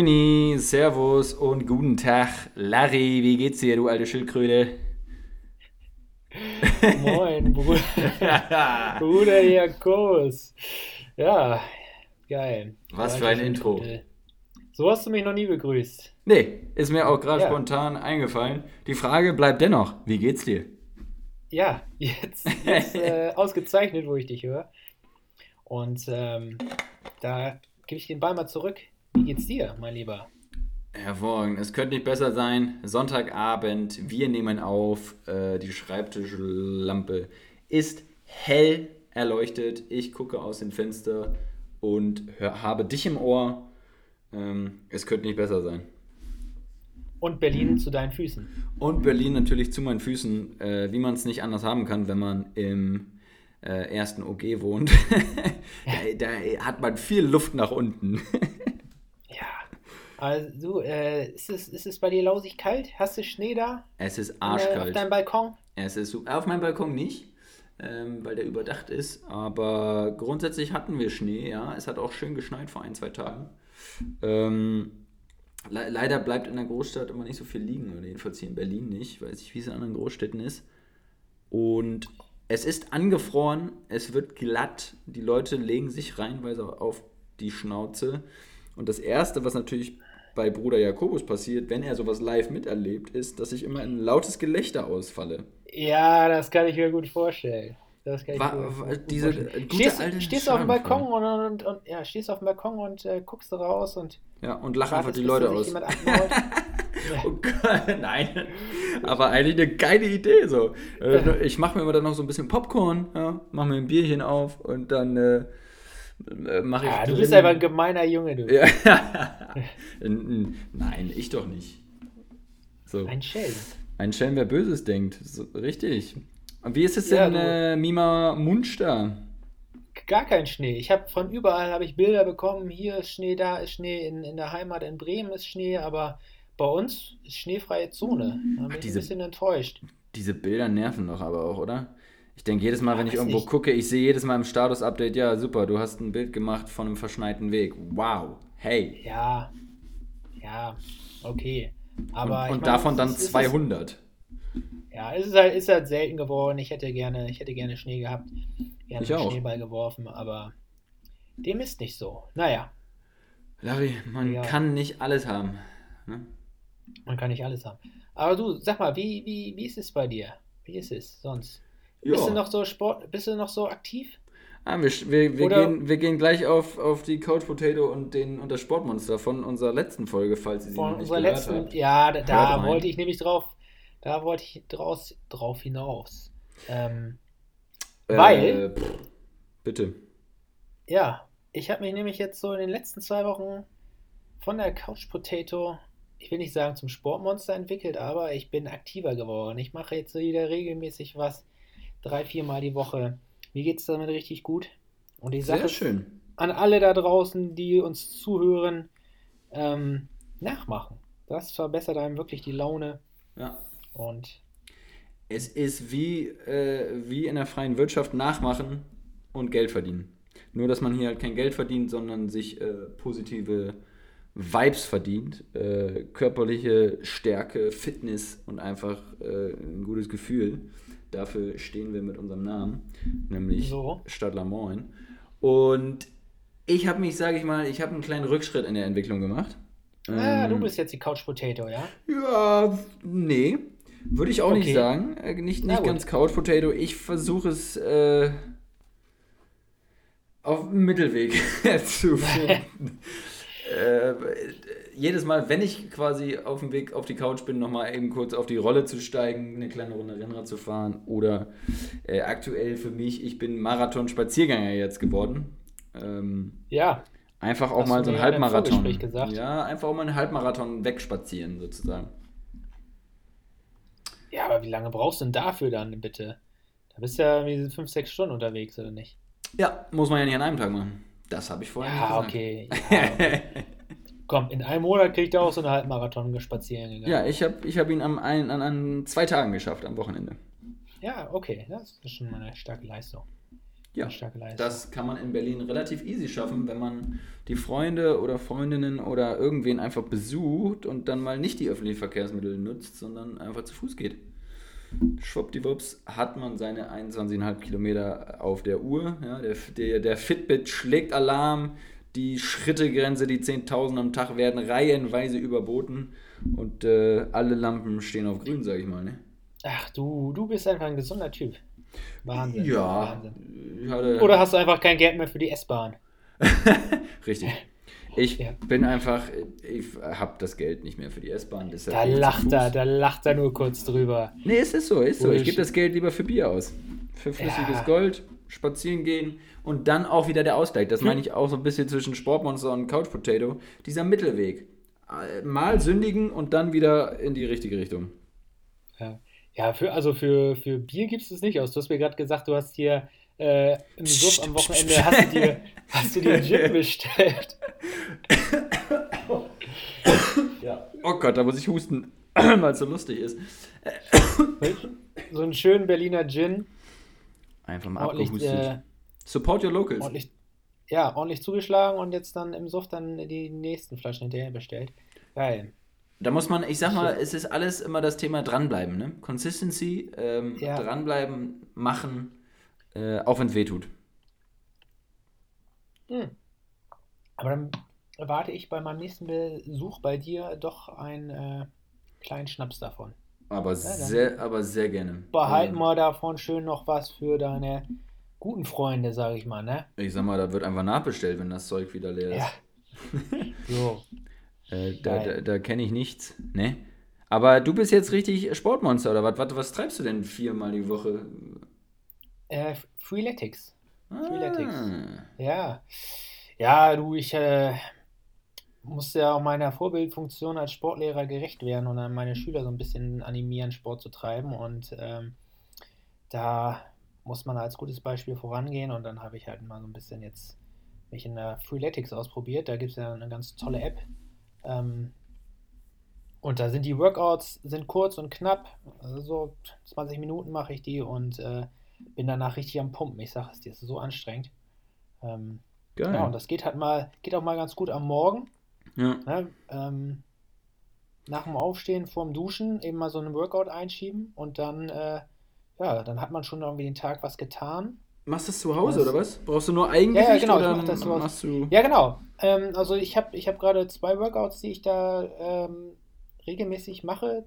Moini, Servus und guten Tag. Larry, wie geht's dir, du alte Schildkröte? Moin, Bruder. Bruder Jakobus. Ja, geil. Was für ein Intro. So hast du mich noch nie begrüßt. Nee, ist mir auch gerade Ja. spontan eingefallen. Die Frage bleibt dennoch, wie geht's dir? Ja, jetzt, jetzt äh, ausgezeichnet, wo ich dich höre. Und ähm, da gebe ich den Ball mal zurück. Wie geht's dir, mein Lieber? Hervorragend, es könnte nicht besser sein. Sonntagabend, wir nehmen auf. Äh, die Schreibtischlampe ist hell erleuchtet. Ich gucke aus dem Fenster und hör, habe dich im Ohr. Ähm, es könnte nicht besser sein. Und Berlin zu deinen Füßen. Und Berlin natürlich zu meinen Füßen, äh, wie man es nicht anders haben kann, wenn man im äh, ersten OG wohnt. da, da hat man viel Luft nach unten. Also, äh, ist, es, ist es bei dir lausig kalt? Hast du Schnee da? es ist Äh, auf arschkalt. deinem Balkon? Es ist auf meinem Balkon nicht, ähm, weil der überdacht ist. Aber grundsätzlich hatten wir Schnee, ja. Es hat auch schön geschneit vor ein, zwei Tagen. Ähm, le leider bleibt in der Großstadt immer nicht so viel liegen, oder jedenfalls hier in Berlin nicht. Weiß ich, wie es in anderen Großstädten ist. Und es ist angefroren, es wird glatt, die Leute legen sich reihenweise auf die Schnauze. Und das Erste, was natürlich bei Bruder Jakobus passiert, wenn er sowas live miterlebt, ist, dass ich immer in ein lautes Gelächter ausfalle. Ja, das kann ich mir gut vorstellen. Das kann ich Wa- mir wa- gut diese vorstellen. gute stehst, alte stehst du auf dem. Balkon und, und, und ja, stehst auf dem Balkon und äh, guckst raus und Ja, und lach einfach die Leute aus. Oh Gott, nein. Aber eigentlich eine geile Idee so. Äh, Ich mache mir immer dann noch so ein bisschen Popcorn, ja, mache mir ein Bierchen auf und dann äh, mache ich. ja, du bist einfach ein gemeiner Junge, du. Nein, ich doch nicht. So. Ein Schelm. Ein Schelm, wer Böses denkt. So, richtig. Und wie ist es Ja, du- äh, Mima Munster? Gar kein Schnee. Ich habe von überall habe ich Bilder bekommen. Hier ist Schnee, da ist Schnee. In, in der Heimat in Bremen ist Schnee, aber bei uns ist schneefreie Zone. Da bin ich diese- ein bisschen enttäuscht. Diese Bilder nerven doch aber auch, oder? Ich denke jedes Mal, wenn ich irgendwo nicht. gucke, ich sehe jedes Mal im Status-Update, ja, super, du hast ein Bild gemacht von einem verschneiten Weg. Wow, hey. Ja, ja, okay. Und, Aber ich und meine, davon dann ist- es ist- 200. Ja, es ist halt, ist halt selten geworden. Ich hätte gerne, ich hätte gerne Schnee gehabt. Gerne Ich einen auch. Schneeball geworfen, aber dem ist nicht so. Naja, Larry, man Ja. kann nicht alles haben. Ne? man kann nicht alles haben. Aber du, sag mal, wie, wie, wie ist es bei dir? Wie ist es sonst? Bist du Ja. noch so Sport, bist du noch so aktiv? Ah, wir, wir, wir, gehen, wir gehen gleich auf, auf die Couch Potato und, den, und das Sportmonster von unserer letzten Folge, falls ihr sie noch Von nicht unserer gehört letzten, habt. ja, da, da wollte ich nämlich drauf, da wollte ich draus, drauf hinaus. Ähm, Weil- Äh, pff, bitte. Ja, ich habe mich nämlich jetzt so in den letzten zwei Wochen von der Couch Potato, ich will nicht sagen zum Sportmonster entwickelt, aber ich bin aktiver geworden. Ich mache jetzt wieder regelmäßig was, drei, viermal die Woche. Mir geht es damit richtig gut. Und ist, schön. an alle da draußen, die uns zuhören, ähm, nachmachen. Das verbessert einem wirklich die Laune. Ja. Und Es ist wie, äh, wie in der freien Wirtschaft nachmachen und Geld verdienen. Nur, dass man hier halt kein Geld verdient, sondern sich äh, positive Vibes verdient. Äh, körperliche Stärke, Fitness und einfach äh, ein gutes Gefühl. Dafür stehen wir mit unserem Namen, nämlich So. Stadler Moin. Und ich habe mich, sage ich mal, ich habe einen kleinen Rückschritt in der Entwicklung gemacht. ah, du Ähm, bist jetzt die Couch Potato, ja? ja, nee. Würde ich auch nicht Okay. sagen. Äh, nicht Na nicht gut. ganz Couch Potato. Ich versuche es äh, auf dem Mittelweg zu finden. äh, jedes Mal, wenn ich quasi auf dem Weg auf die Couch bin, nochmal eben kurz auf die Rolle zu steigen, eine kleine Runde Rennrad zu fahren oder äh, aktuell für mich, ich bin Marathon-Spaziergänger jetzt geworden. Ähm, Ja, einfach auch Hast mal so einen Halbmarathon. Gesagt. Ja, einfach auch mal einen Halbmarathon wegspazieren sozusagen. Ja, aber wie lange brauchst du denn dafür dann, bitte? Da bist du ja irgendwie fünf, sechs Stunden unterwegs, oder nicht? Ja, muss man ja nicht an einem Tag machen. Das habe ich vorher Ja, nicht okay. Ja, okay. Komm, in einem Monat kriegt er auch so einen Halbmarathon spazieren gegangen. Ja, ich habe ich hab ihn am ein, an, an zwei Tagen geschafft, am Wochenende. Ja, okay. Das ist schon mal eine starke Leistung. Ja, Eine starke Leistung. das kann man in Berlin relativ easy schaffen, wenn man die Freunde oder Freundinnen oder irgendwen einfach besucht und dann mal nicht die öffentlichen Verkehrsmittel nutzt, sondern einfach zu Fuß geht. Schwuppdiwupps hat man seine 21,5 Kilometer auf der Uhr. Ja, der, der, der Fitbit schlägt Alarm, die Schrittegrenze, die 10.000 am Tag werden reihenweise überboten und äh, alle Lampen stehen auf grün, sage ich mal. Ne? Ach, du, du bist einfach ein gesunder Typ. Wahnsinn. Ja, Wahnsinn. hatte- Oder hast du einfach kein Geld mehr für die S-Bahn? Richtig. Ich Ja. bin einfach, ich habe das Geld nicht mehr für die S-Bahn. Da lacht er, da lacht er nur kurz drüber. Nee, es ist so, ist so. Ich gebe das Geld lieber für Bier aus. Für flüssiges Ja. Gold, spazieren gehen und dann auch wieder der Ausgleich. Das meine ich auch so ein bisschen zwischen Sportmonster und Couch Potato. Dieser Mittelweg. Äh, Mal sündigen und dann wieder in die richtige Richtung. Ja, ja für, also für, für Bier gibst du es nicht aus. Du hast mir gerade gesagt, du hast hier äh, im Suff am Wochenende hast du dir, hast du dir einen Gin bestellt. Ja. Oh Gott, da muss ich husten, weil es so lustig ist. So einen schönen Berliner Gin. Einfach mal Ordentlich, abgehustet. äh, Support your locals. ordentlich, ja, ordentlich zugeschlagen und jetzt dann im Suff dann die nächsten Flaschen hinterher bestellt. Geil. Da muss man, ich sag mal, es ist alles immer das Thema dranbleiben, ne? Consistency, ähm, Ja. dranbleiben, machen, äh, auch wenn es weh tut. Hm. Aber dann erwarte ich bei meinem nächsten Besuch bei dir doch einen äh, kleinen Schnaps davon. Aber dann- sehr, aber sehr gerne. Behalten Ähm, wir davon schön noch was für deine guten Freunde, sage ich mal, ne? Ich sag mal, da wird einfach nachbestellt, wenn das Zeug wieder leer ist. Ja. So. Äh, da da, da kenne ich nichts, ne? Aber du bist jetzt richtig Sportmonster, oder was? Was, was treibst du denn viermal die Woche? Äh, Freeletics. Freeletics. Ah. Ja. Ja, du, ich äh, musste ja auch meiner Vorbildfunktion als Sportlehrer gerecht werden und dann meine Schüler so ein bisschen animieren, Sport zu treiben. Und ähm, da muss man als gutes Beispiel vorangehen. Und dann habe ich halt mal so ein bisschen jetzt mich in der Freeletics ausprobiert. Da gibt es ja eine ganz tolle App. Ähm, und da sind die Workouts sind kurz und knapp. Also so 20 Minuten mache ich die und äh, bin danach richtig am Pumpen. Ich sage es dir, es ist so anstrengend. Ähm, Geil. ja, und das geht halt mal, geht auch mal ganz gut am Morgen. Ja. Ne? Ähm, nach dem Aufstehen, vorm Duschen, eben mal so einen Workout einschieben und dann, äh, ja, dann hat man schon irgendwie den Tag was getan. Machst du das zu Hause, Das- oder was? Brauchst du nur Eigengewicht Ja, ja, genau, ich oder mach das zu Hause. machst du... Ja, genau. Ähm, also ich habe ich hab gerade zwei Workouts, die ich da ähm, regelmäßig mache.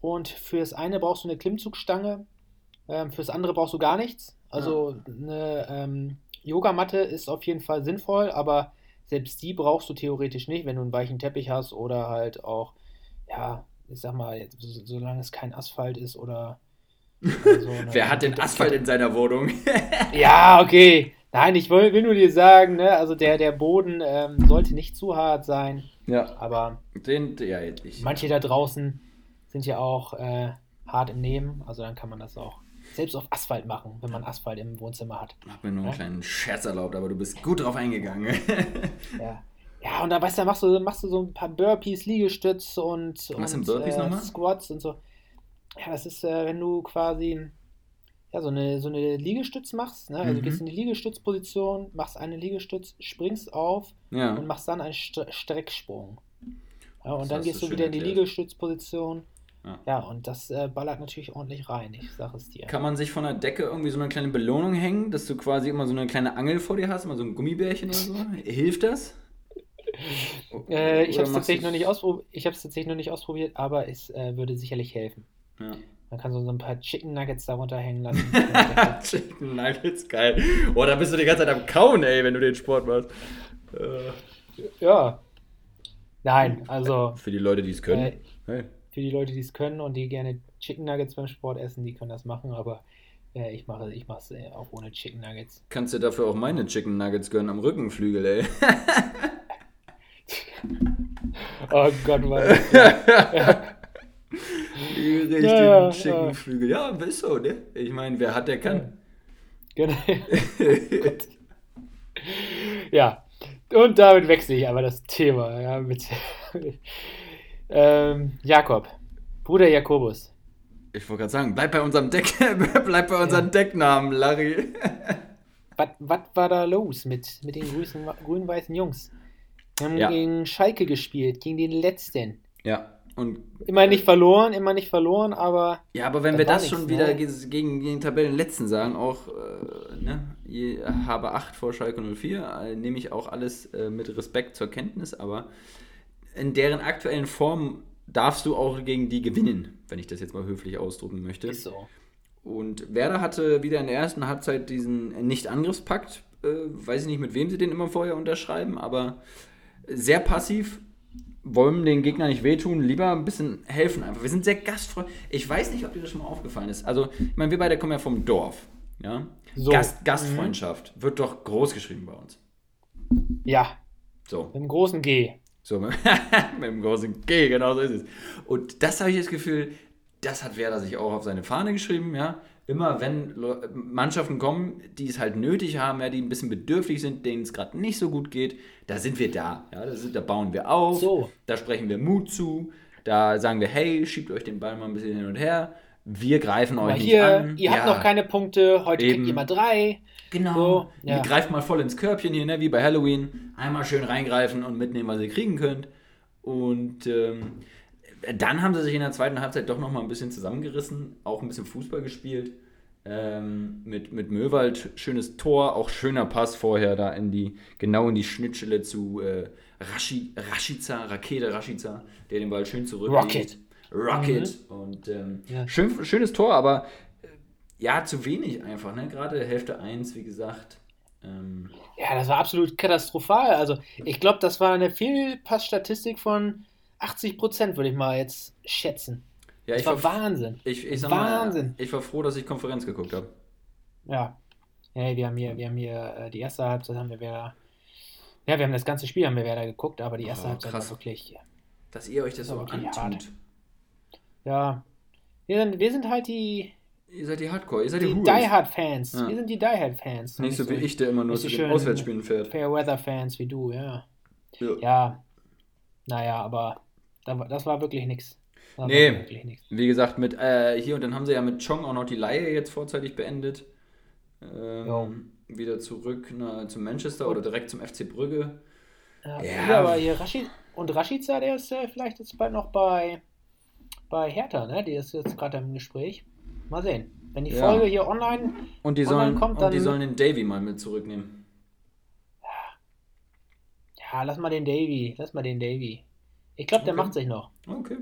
Und fürs eine brauchst du eine Klimmzugstange, ähm, fürs andere brauchst du gar nichts. Also eine ähm, Yogamatte ist auf jeden Fall sinnvoll, aber selbst die brauchst du theoretisch nicht, wenn du einen weichen Teppich hast oder halt auch, ja, ich sag mal, so- solange es kein Asphalt ist oder oder so eine- Wer hat denn Asphalt in seiner Wohnung? Ja, okay. Nein, ich will, will nur dir sagen, ne, also der, der Boden ähm, sollte nicht zu hart sein, ja. aber Den, ja, manche da draußen sind ja auch äh, hart im Nehmen, also dann kann man das auch selbst auf Asphalt machen, wenn man Asphalt im Wohnzimmer hat. Ich hab mir nur einen Ja? kleinen Scherz erlaubt, aber du bist gut drauf eingegangen. Ja, ja und da weißt du, machst du, machst du so ein paar Burpees, Liegestütz und, Was und Burpees äh, nochmal? Squats und so. Ja, das ist, äh, wenn du quasi ja, so eine, so eine Liegestütz machst, ne? Also Mhm. du gehst in die Liegestützposition, machst eine Liegestütz, springst auf ja. und machst dann einen St Strecksprung. Ja, und Das dann gehst du wieder in die erklärt. Liegestützposition. Ja. Ja, und das äh, ballert natürlich ordentlich rein, ich sag es dir. Kann man sich von der Decke irgendwie so eine kleine Belohnung hängen, dass du quasi immer so eine kleine Angel vor dir hast, immer so ein Gummibärchen oder so? Hilft das? Äh, ich habe es tatsächlich noch nicht ausprobiert, ich tatsächlich noch nicht ausprobiert, aber es äh, würde sicherlich helfen. Ja. Man kann so, ein paar Chicken Nuggets darunter hängen lassen. Chicken Nuggets, geil. Oh, da bist du die ganze Zeit am Kauen, ey, wenn du den Sport machst. Äh, ja. Nein, also für die Leute, die es können. Äh, Hey. Für die Leute, die es können und die gerne Chicken Nuggets beim Sport essen, die können das machen, aber äh, ich mache ich es äh, auch ohne Chicken Nuggets. Kannst du dafür auch meine Chicken Nuggets gönnen am Rückenflügel, ey. Oh Gott, Mann. Die Ja, den schicken ja. Flügel. Ja, ist so, ne? Ich meine, wer hat, der kann. Genau. ja, und damit wechsle ich aber das Thema. Ja, mit ähm, Jakob, Bruder Jakobus. Ich wollte gerade sagen, bleib bei unserem Deck, bleib bei unseren Decknamen, Larry. Was war da los mit, mit den grün-weißen Jungs? Wir haben Ja. gegen Schalke gespielt, gegen den letzten. Ja, und Immer nicht verloren, immer nicht verloren, aber Ja, aber wenn Da wir das schon ne? wieder ge- gegen, gegen den Tabellenletzten sagen, auch äh, ne, je, habe 8 vor Schalke 04, äh, nehme ich auch alles äh, mit Respekt zur Kenntnis, aber in deren aktuellen Form darfst du auch gegen die gewinnen, wenn ich das jetzt mal höflich ausdrücken möchte. ist so. Und Werder hatte wieder in der ersten Halbzeit diesen Nicht-Angriffspakt. Äh, weiß ich nicht, mit wem sie den immer vorher unterschreiben, aber sehr passiv. Wollen den Gegner nicht wehtun, lieber ein bisschen helfen einfach. Wir sind sehr gastfreundlich. Ich weiß nicht, ob dir das schon mal aufgefallen ist. Also, ich meine, wir beide kommen ja vom Dorf. Ja? So. Gast, Gastfreundschaft wird doch groß geschrieben bei uns. Ja, So. mit dem großen G. So, mit, mit dem großen G, genau so ist es. Und das habe ich das Gefühl, das hat Werder sich auch auf seine Fahne geschrieben, ja. Immer wenn Mannschaften kommen, die es halt nötig haben, ja, die ein bisschen bedürftig sind, denen es gerade nicht so gut geht, da sind wir da. Ja, da, sind, da bauen wir auf, So. da sprechen wir Mut zu, da sagen wir, hey, schiebt euch den Ball mal ein bisschen hin und her, wir greifen euch nicht hier, an. ihr habt Ja. noch keine Punkte, heute Eben. kriegt ihr mal drei. Genau. So, ja. Ihr greift mal voll ins Körbchen hier, ne? wie bei Halloween. Einmal schön reingreifen und mitnehmen, was ihr kriegen könnt. Und ähm, dann haben sie sich in der zweiten Halbzeit doch noch mal ein bisschen zusammengerissen, auch ein bisschen Fußball gespielt. Ähm, mit, mit Möwald, schönes Tor, auch schöner Pass vorher da in die, genau in die Schnittstelle zu äh, Rashi, Rashica, Rakete Rashica, der den Ball schön zurück. Rocket. Rocket. Und ähm, Ja. schön, schönes Tor, aber äh, ja, zu wenig einfach, ne? Gerade Hälfte 1, wie gesagt. Ähm, Ja, das war absolut katastrophal. Also, ich glaube, das war eine Fehlpassstatistik von 80 Prozent, würde ich mal jetzt schätzen. ja, Das ich war war, Wahnsinn. ich, ich sag Wahnsinn. Mal, ich war froh, dass ich Konferenz geguckt habe. Ja. Ja, wir haben hier, wir haben hier äh, die erste Halbzeit haben wir wieder. Ja, wir haben das ganze Spiel haben wir wieder geguckt, aber die erste Oh, Halbzeit krass. war wirklich. Dass ihr euch das Das so antut. hart. Ja. Wir sind, wir sind halt die, Ihr seid die Hardcore, ihr seid die, die. Die Hard Fans. Ja. Wir sind die Die Hard Fans. Nicht so wie ich, der immer nur zu den Auswärtsspielen fährt. Fair Weather Fans wie du, ja. Ja. Ja. Naja, aber das war wirklich war Nee. Wirklich. Wie gesagt, mit äh, hier und dann haben sie ja mit Chong auch noch die Laie jetzt vorzeitig beendet. Ähm, wieder zurück na, zum Manchester oder direkt zum FC Brügge. Ja, Ja. ja. aber hier Rashid und Rashica, der ist äh, vielleicht jetzt bald noch bei, bei Hertha, ne? Die ist jetzt gerade im Gespräch. Mal sehen. Wenn die Ja. Folge hier online. Und die Online sollen, kommt, und die dann- sollen den Davy mal mit zurücknehmen. Ja, lass mal den Davy. Lass mal den Davy. Ich glaube, der Okay. macht sich noch. Okay.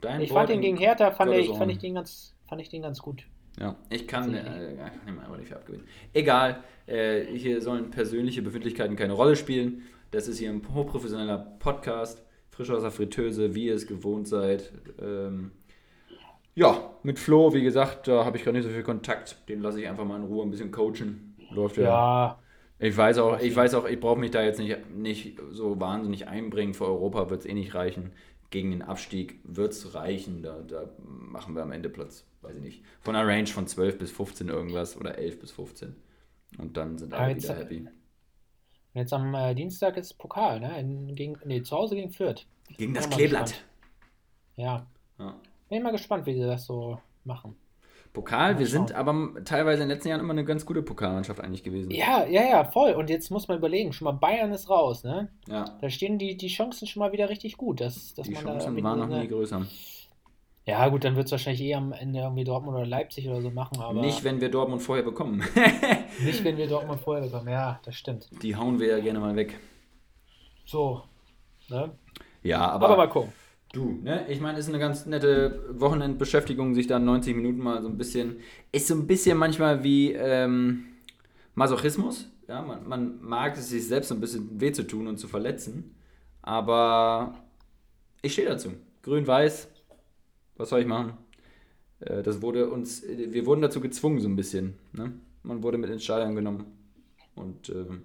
Dein Ich Wort fand den gegen Hertha, fand ich, fand ich den ganz, fand ich den ganz gut. Ja, ich kann, äh, ich einfach nicht viel abgewinnen. Egal, äh, hier sollen persönliche Befindlichkeiten keine Rolle spielen. Das ist hier ein hochprofessioneller Podcast, frisch aus der Fritteuse, wie ihr es gewohnt seid. Ähm, ja, mit Flo, wie gesagt, da habe ich gerade nicht so viel Kontakt. Den lasse ich einfach mal in Ruhe ein bisschen coachen. Läuft ja. Ja, Ich weiß auch, ich weiß auch, ich brauche mich da jetzt nicht, nicht so wahnsinnig einbringen. Für Europa wird es eh nicht reichen. Gegen den Abstieg wird es reichen. Da, da machen wir am Ende Platz, weiß ich nicht, von einer Range von 12 bis 15 irgendwas oder 11 bis 15. Und dann sind Ja, alle jetzt- wieder happy. Jetzt am äh, Dienstag ist Pokal, ne? In, gegen, nee, zu Hause gegen Fürth. Gegen das Kleeblatt. gespannt. Ja. Ja. Bin ich mal gespannt, wie sie das so machen. Pokal, wir sind aber teilweise in den letzten Jahren immer eine ganz gute Pokalmannschaft eigentlich gewesen. Ja, ja, ja, voll. Und jetzt muss man überlegen, schon mal Bayern ist raus, ne? Ja, Da stehen die, die Chancen schon mal wieder richtig gut, dass, dass die man da Chancen irgendwie waren noch nie größer. Ja, gut, dann wird es wahrscheinlich eher am Ende irgendwie Dortmund oder Leipzig oder so machen, aber Nicht, wenn wir Dortmund vorher bekommen. nicht, wenn wir Dortmund vorher bekommen. Ja, das stimmt. die hauen wir ja gerne mal weg. So. Ne? Ja, Aber, mal gucken. Du, ne? Ich meine, es ist eine ganz nette Wochenendbeschäftigung, sich da 90 Minuten mal so ein bisschen. Ist so ein bisschen manchmal wie ähm, Masochismus. Ja, man, man mag es sich selbst so ein bisschen weh zu tun und zu verletzen. Aber ich stehe dazu. Grün-Weiß. Was soll ich machen? Äh, das wurde uns. Wir wurden dazu gezwungen, so ein bisschen. Ne? Man wurde mit ins Stadion genommen. Und ähm,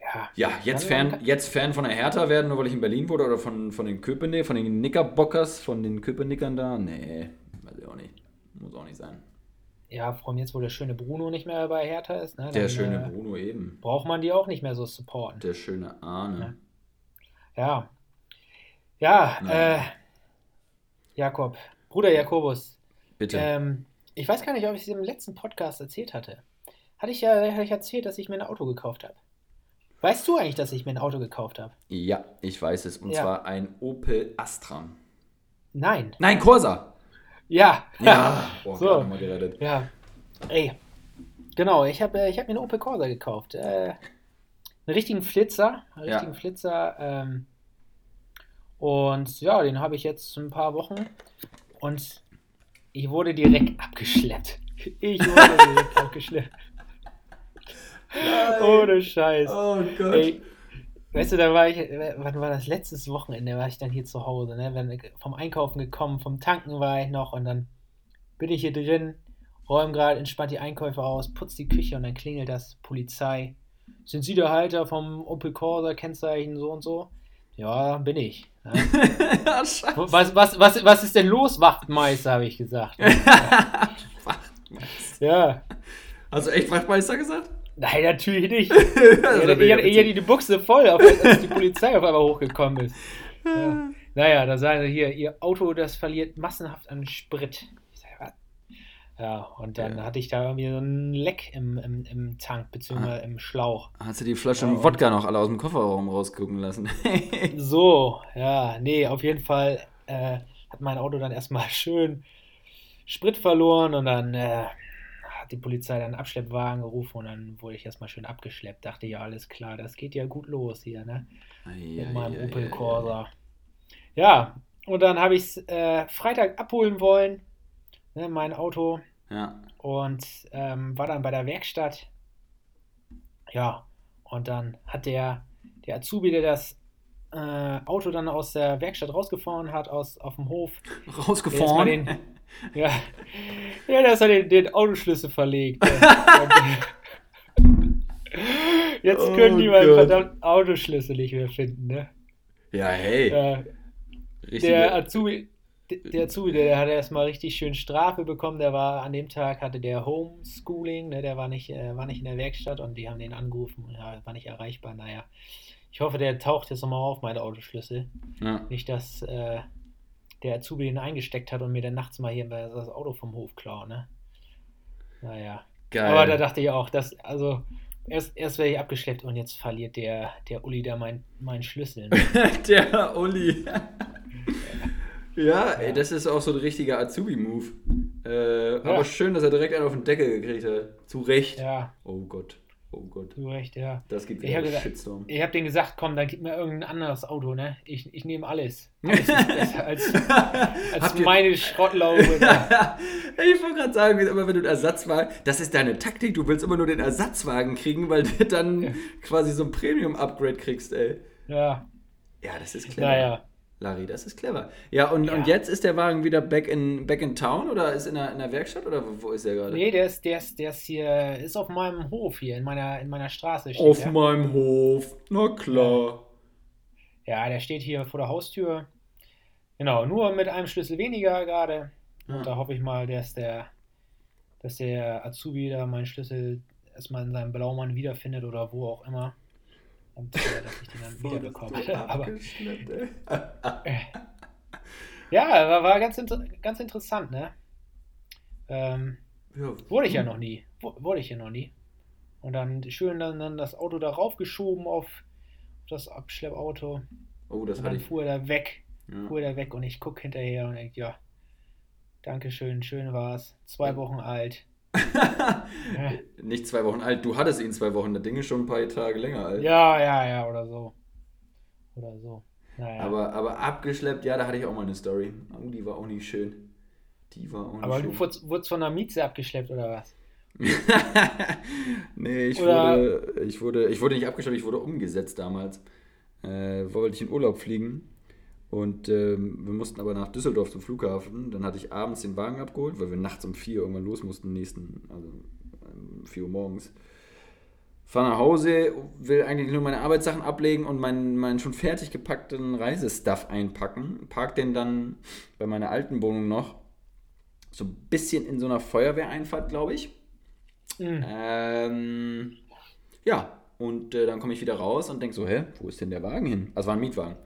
Ja, Ja, jetzt Fan, jetzt Fan von der Hertha werden, nur weil ich in Berlin wurde oder von, von den Köpenick, von den Knickerbockers, von den Köpenickern da? Nee, weiß ich auch nicht. Muss auch nicht sein. Ja, vor allem jetzt, wo der schöne Bruno nicht mehr bei Hertha ist, ne, Der dann, schöne äh, Bruno eben. braucht man die auch nicht mehr so supporten. Der schöne Arne. Ja. Ja, Naja. äh, Jakob, Bruder Jakobus, Bitte. ähm, ich weiß gar nicht, ob ich es im letzten Podcast erzählt hatte. Hatte ich ja hatte ich erzählt, dass ich mir ein Auto gekauft habe. Weißt du eigentlich, dass ich mir ein Auto gekauft habe? ja, ich weiß es. Und ja. zwar ein Opel Astra. Nein. Nein, Corsa. Ja. Ja. Boah, So. mal gerettet. Ja. Ey. Genau, ich habe äh, ich hab mir einen Opel Corsa gekauft. Äh, einen richtigen Flitzer. Einen Ja. richtigen Flitzer. Ähm, und ja, den habe ich jetzt ein paar Wochen. Und ich wurde direkt abgeschleppt. Ich wurde direkt abgeschleppt. Ohne Scheiß. Oh Gott. Ey, weißt du, da war ich, äh, wann war das? Letztes Wochenende war ich dann hier zu Hause, ne? Wenn, vom Einkaufen gekommen, vom Tanken war ich noch und dann bin ich hier drin, räume gerade entspannt die Einkäufe aus, putz die Küche und dann klingelt das Polizei. Sind Sie der Halter vom Opel Corsa, Kennzeichen so und so? Ja, bin ich. Ja. Was, was, was, was ist denn los, Wachtmeister, habe ich gesagt. ja. Hast du echt Wachtmeister gesagt? Nein, natürlich nicht. Ich hatte, hatte die Buchse voll, als die Polizei auf einmal hochgekommen ist. Ja. Naja, da sagen sie hier, ihr Auto, das verliert massenhaft an Sprit. Ja, und dann Ja. hatte ich da irgendwie so ein Leck im, im, im Tank, beziehungsweise im Schlauch. Hast du die Flasche Ja, Wodka noch alle aus dem Kofferraum rausgucken lassen? So, ja, nee, auf jeden Fall äh, hat mein Auto dann erstmal schön Sprit verloren und dann äh, hat die Polizei dann einen Abschleppwagen gerufen und dann wurde ich erstmal schön abgeschleppt. Dachte ja, alles klar, das geht ja gut los hier, ne? mit meinem Opel Corsa. Ja, und dann habe ich es äh, Freitag abholen wollen, ne, mein Auto, Ja. und ähm, war dann bei der Werkstatt. Ja, und dann hat der, der Azubi, der das äh, Auto dann aus der Werkstatt rausgefahren hat, aus, auf dem Hof, mal Rausgefahren. den, ja, ja, der ist den, den Autoschlüssel verlegt. ne. Jetzt Oh können die meinen Gott. verdammten Autoschlüssel nicht mehr finden, ne? Ja, hey. Äh, der Azubi, der Azubi, der hat erstmal richtig schön Strafe bekommen. Der war an dem Tag hatte der Homeschooling, ne, der war nicht, äh, war nicht in der Werkstatt und die haben den angerufen und ja, war nicht erreichbar. Naja, ich hoffe, der taucht jetzt nochmal auf, meine Autoschlüssel. ja. Nicht, dass äh, der Azubi den eingesteckt hat und mir dann nachts mal hier das Auto vom Hof klauen, ne? Naja. Geil. Aber da dachte ich auch, dass, also, erst, erst werde ich abgeschleppt und jetzt verliert der, der Uli da mein, meinen Schlüssel. Ne? der Uli. Ja, ey, das ist auch so ein richtiger Azubi-Move. Äh, Aber schön, dass er direkt einen auf den Deckel gekriegt hat. Zu Recht. Ja, Oh Gott. Oh Gott. du recht, ja. Das gibt wieder hab einen Shitstorm. Ich habe denen gesagt, komm, dann gib mir irgendein anderes Auto, ne? Ich, ich nehme alles. Alles ist besser als, als meine Schrottlaube. ich wollte gerade sagen, immer wenn du einen Ersatzwagen, das ist deine Taktik, du willst immer nur den Ersatzwagen kriegen, weil du dann Ja. quasi so ein Premium-Upgrade kriegst, ey. Ja, Ja, das ist clever. naja. Larry, das ist clever. Ja, und, Ja. und jetzt ist der Wagen wieder back in, back in town oder ist in der, in der Werkstatt oder wo, ist er gerade? Nee, der ist, der ist, der ist hier, ist auf meinem Hof hier, in meiner, in meiner Straße. Steht Auf der. meinem Hof. Na klar. Ja, der steht hier vor der Haustür. Genau, nur mit einem Schlüssel weniger gerade. Und da hoffe ich mal, dass der, dass der Azubi da meinen Schlüssel erstmal in seinem Blaumann wiederfindet oder wo auch immer. Äh, dass ich den dann wiederbekomme. Aber ey. ja, war, war ganz, inter ganz interessant, ne? Ähm, Ja. wurde ich ja noch nie. Wu- Wurde ich ja noch nie. Und dann schön dann, dann das Auto da raufgeschoben auf das Abschleppauto. Oh, das Und dann ich. fuhr er da weg. Ja. fuhr der weg und ich gucke hinterher und denke, ja, Dankeschön, schön war's. Zwei Wochen alt. Nicht zwei Wochen alt. Du hattest ihn zwei Wochen. Das Ding ist schon ein paar Tage länger alt. ja, ja, ja, oder so. Oder so. Naja. Aber, aber abgeschleppt, ja, da hatte ich auch mal eine Story. Oh, die war auch nicht schön. Die war auch nicht Aber schön. du wurdest, wurdest von der Mieze abgeschleppt oder was? nee, ich Oder- wurde, ich wurde, ich wurde nicht abgeschleppt, ich wurde umgesetzt damals. Äh, wollte ich in Urlaub fliegen. Und ähm, wir mussten aber nach Düsseldorf zum Flughafen. Dann hatte ich abends den Wagen abgeholt, weil wir nachts um vier irgendwann los mussten, nächsten, also um 4 Uhr morgens. fahre nach Hause, will eigentlich nur meine Arbeitssachen ablegen und meinen, meinen schon fertig gepackten Reisestuff einpacken. Park den dann bei meiner alten Wohnung noch so ein bisschen in so einer Feuerwehreinfahrt, glaube ich. Mhm. Ähm, ja, und äh, dann komme ich wieder raus und denke so, hä, wo ist denn der Wagen hin? Also war ein Mietwagen.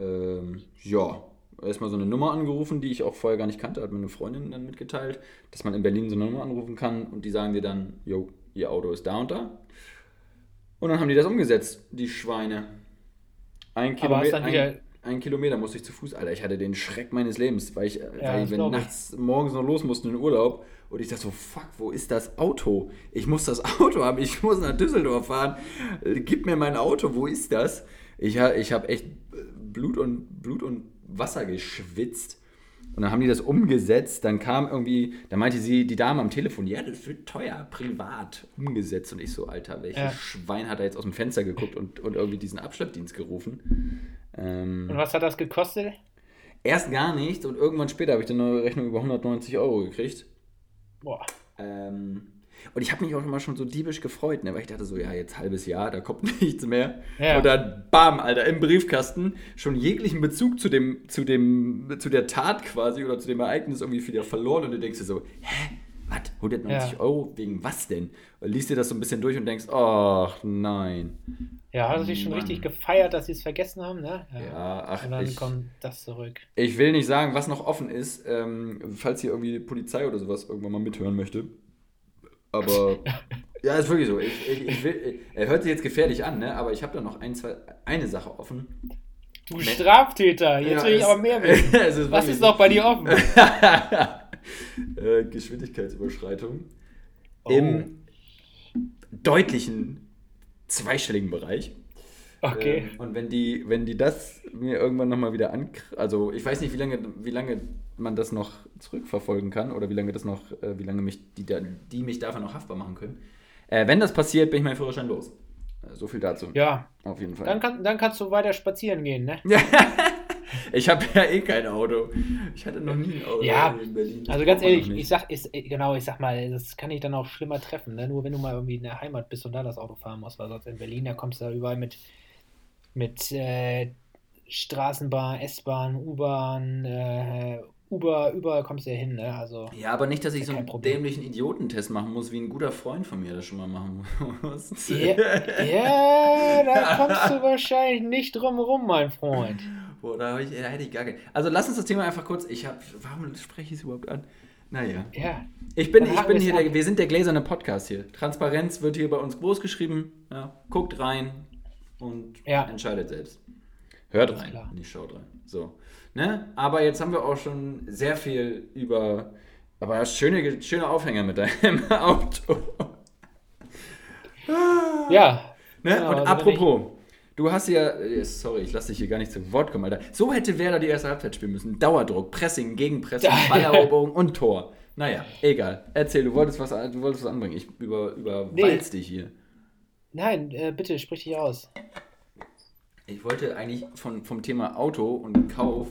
Ähm, ja, erstmal so eine Nummer angerufen, die ich auch vorher gar nicht kannte, hat mir eine Freundin dann mitgeteilt, dass man in Berlin so eine Nummer anrufen kann und die sagen dir dann, jo, ihr Auto ist da und da. Und dann haben die das umgesetzt, die Schweine. Ein wieder- ein, ein Kilometer musste ich zu Fuß, Alter. Ich hatte den Schreck meines Lebens, weil ich, Ja, weil ich. nachts morgens noch los mussten in den Urlaub und ich dachte so, fuck, wo ist das Auto? Ich muss das Auto haben, ich muss nach Düsseldorf fahren. Äh, Gib mir mein Auto, wo ist das? Ich, ich habe echt Blut und, Blut und Wasser geschwitzt. Und dann haben die das umgesetzt. Dann kam irgendwie, da meinte sie, die Dame am Telefon, ja, das wird teuer, privat umgesetzt. Und ich so, Alter, welches Ja. Schwein hat da jetzt aus dem Fenster geguckt und, und irgendwie diesen Abschleppdienst gerufen? Ähm, Und was hat das gekostet? erst gar nichts und irgendwann später habe ich dann eine Rechnung über 190 Euro gekriegt. Boah. Ähm, und ich habe mich auch immer schon so diebisch gefreut, ne? weil ich dachte so, ja, jetzt halbes Jahr, da kommt nichts mehr. Ja. Und dann, bam, Alter, im Briefkasten schon jeglichen Bezug zu dem, zu dem, zu der Tat quasi oder zu dem Ereignis irgendwie wieder verloren und du denkst dir so, hä? Was? 190 Ja. Euro? Wegen was denn? Und liest dir das so ein bisschen durch und denkst, ach nein. Ja, hast du dich schon richtig gefeiert, dass sie es vergessen haben, ne? Ja, ach, Und dann ich- kommt das zurück. Ich will nicht sagen, was noch offen ist, ähm, falls hier irgendwie die Polizei oder sowas irgendwann mal mithören möchte. Aber ja, ist wirklich so. Ich, ich, ich will, er hört sich jetzt gefährlich an, ne? aber ich habe da noch ein, zwei, eine Sache offen. Du Straftäter, jetzt Ja, will ich aber mehr wissen. ist Was ist noch bei dir offen? äh, Geschwindigkeitsüberschreitung Oh. im deutlichen zweistelligen Bereich. Okay. Ähm, und wenn die, wenn die das mir irgendwann nochmal wieder an, also ich weiß nicht, wie lange, wie lange man das noch zurückverfolgen kann oder wie lange das noch, äh, wie lange mich die, da- die mich dafür noch haftbar machen können. Äh, wenn das passiert, bin ich mein Führerschein los. Äh, so viel dazu. Ja, Auf jeden Fall. dann, kann, dann kannst du weiter spazieren gehen, ne? ich habe ja eh kein Auto. Ich hatte noch nie ein Auto Ja, in Berlin. Das Also ganz ehrlich, ich sag, ist, genau, ich sag mal, das kann ich dann auch schlimmer treffen, ne? Nur wenn du mal irgendwie in der Heimat bist und da das Auto fahren musst, weil sonst in Berlin, da kommst du da überall mit, mit äh, Straßenbahn, S-Bahn, U-Bahn, äh, Uber, überall kommst du ja hin, ne? Also, Ja, aber nicht, dass ich so einen Problem. dämlichen Idiotentest machen muss, wie ein guter Freund von mir das schon mal machen muss. ja, ja, da kommst du wahrscheinlich nicht drum rum, mein Freund. Boah, da, ich, da hätte ich gar keinen. Also lass uns das Thema einfach kurz. Ich habe. Warum spreche ich es überhaupt an? Naja. Ja, Ich bin, ich bin hier, der, wir sind der gläserne Podcast hier. Transparenz wird hier bei uns groß geschrieben. Ja, guckt rein und Ja. entscheidet selbst. Hört rein, klar. nicht schaut rein. So. Ne? Aber jetzt haben wir auch schon sehr viel über. Aber schöne, schöne Aufhänger mit deinem Auto. ja. Ne? Genau, und also apropos, du hast ja, äh, sorry, ich lasse dich hier gar nicht zu Wort kommen, Alter. So hätte Werder die erste Halbzeit spielen müssen. Dauerdruck, Pressing, Gegenpressing, Balleroberung und Tor. Naja, egal. Erzähl, du wolltest was, du wolltest was anbringen. Ich über, überwalz dich hier. Nein, äh, bitte, sprich dich aus. Ich wollte eigentlich von, vom Thema Auto und Kauf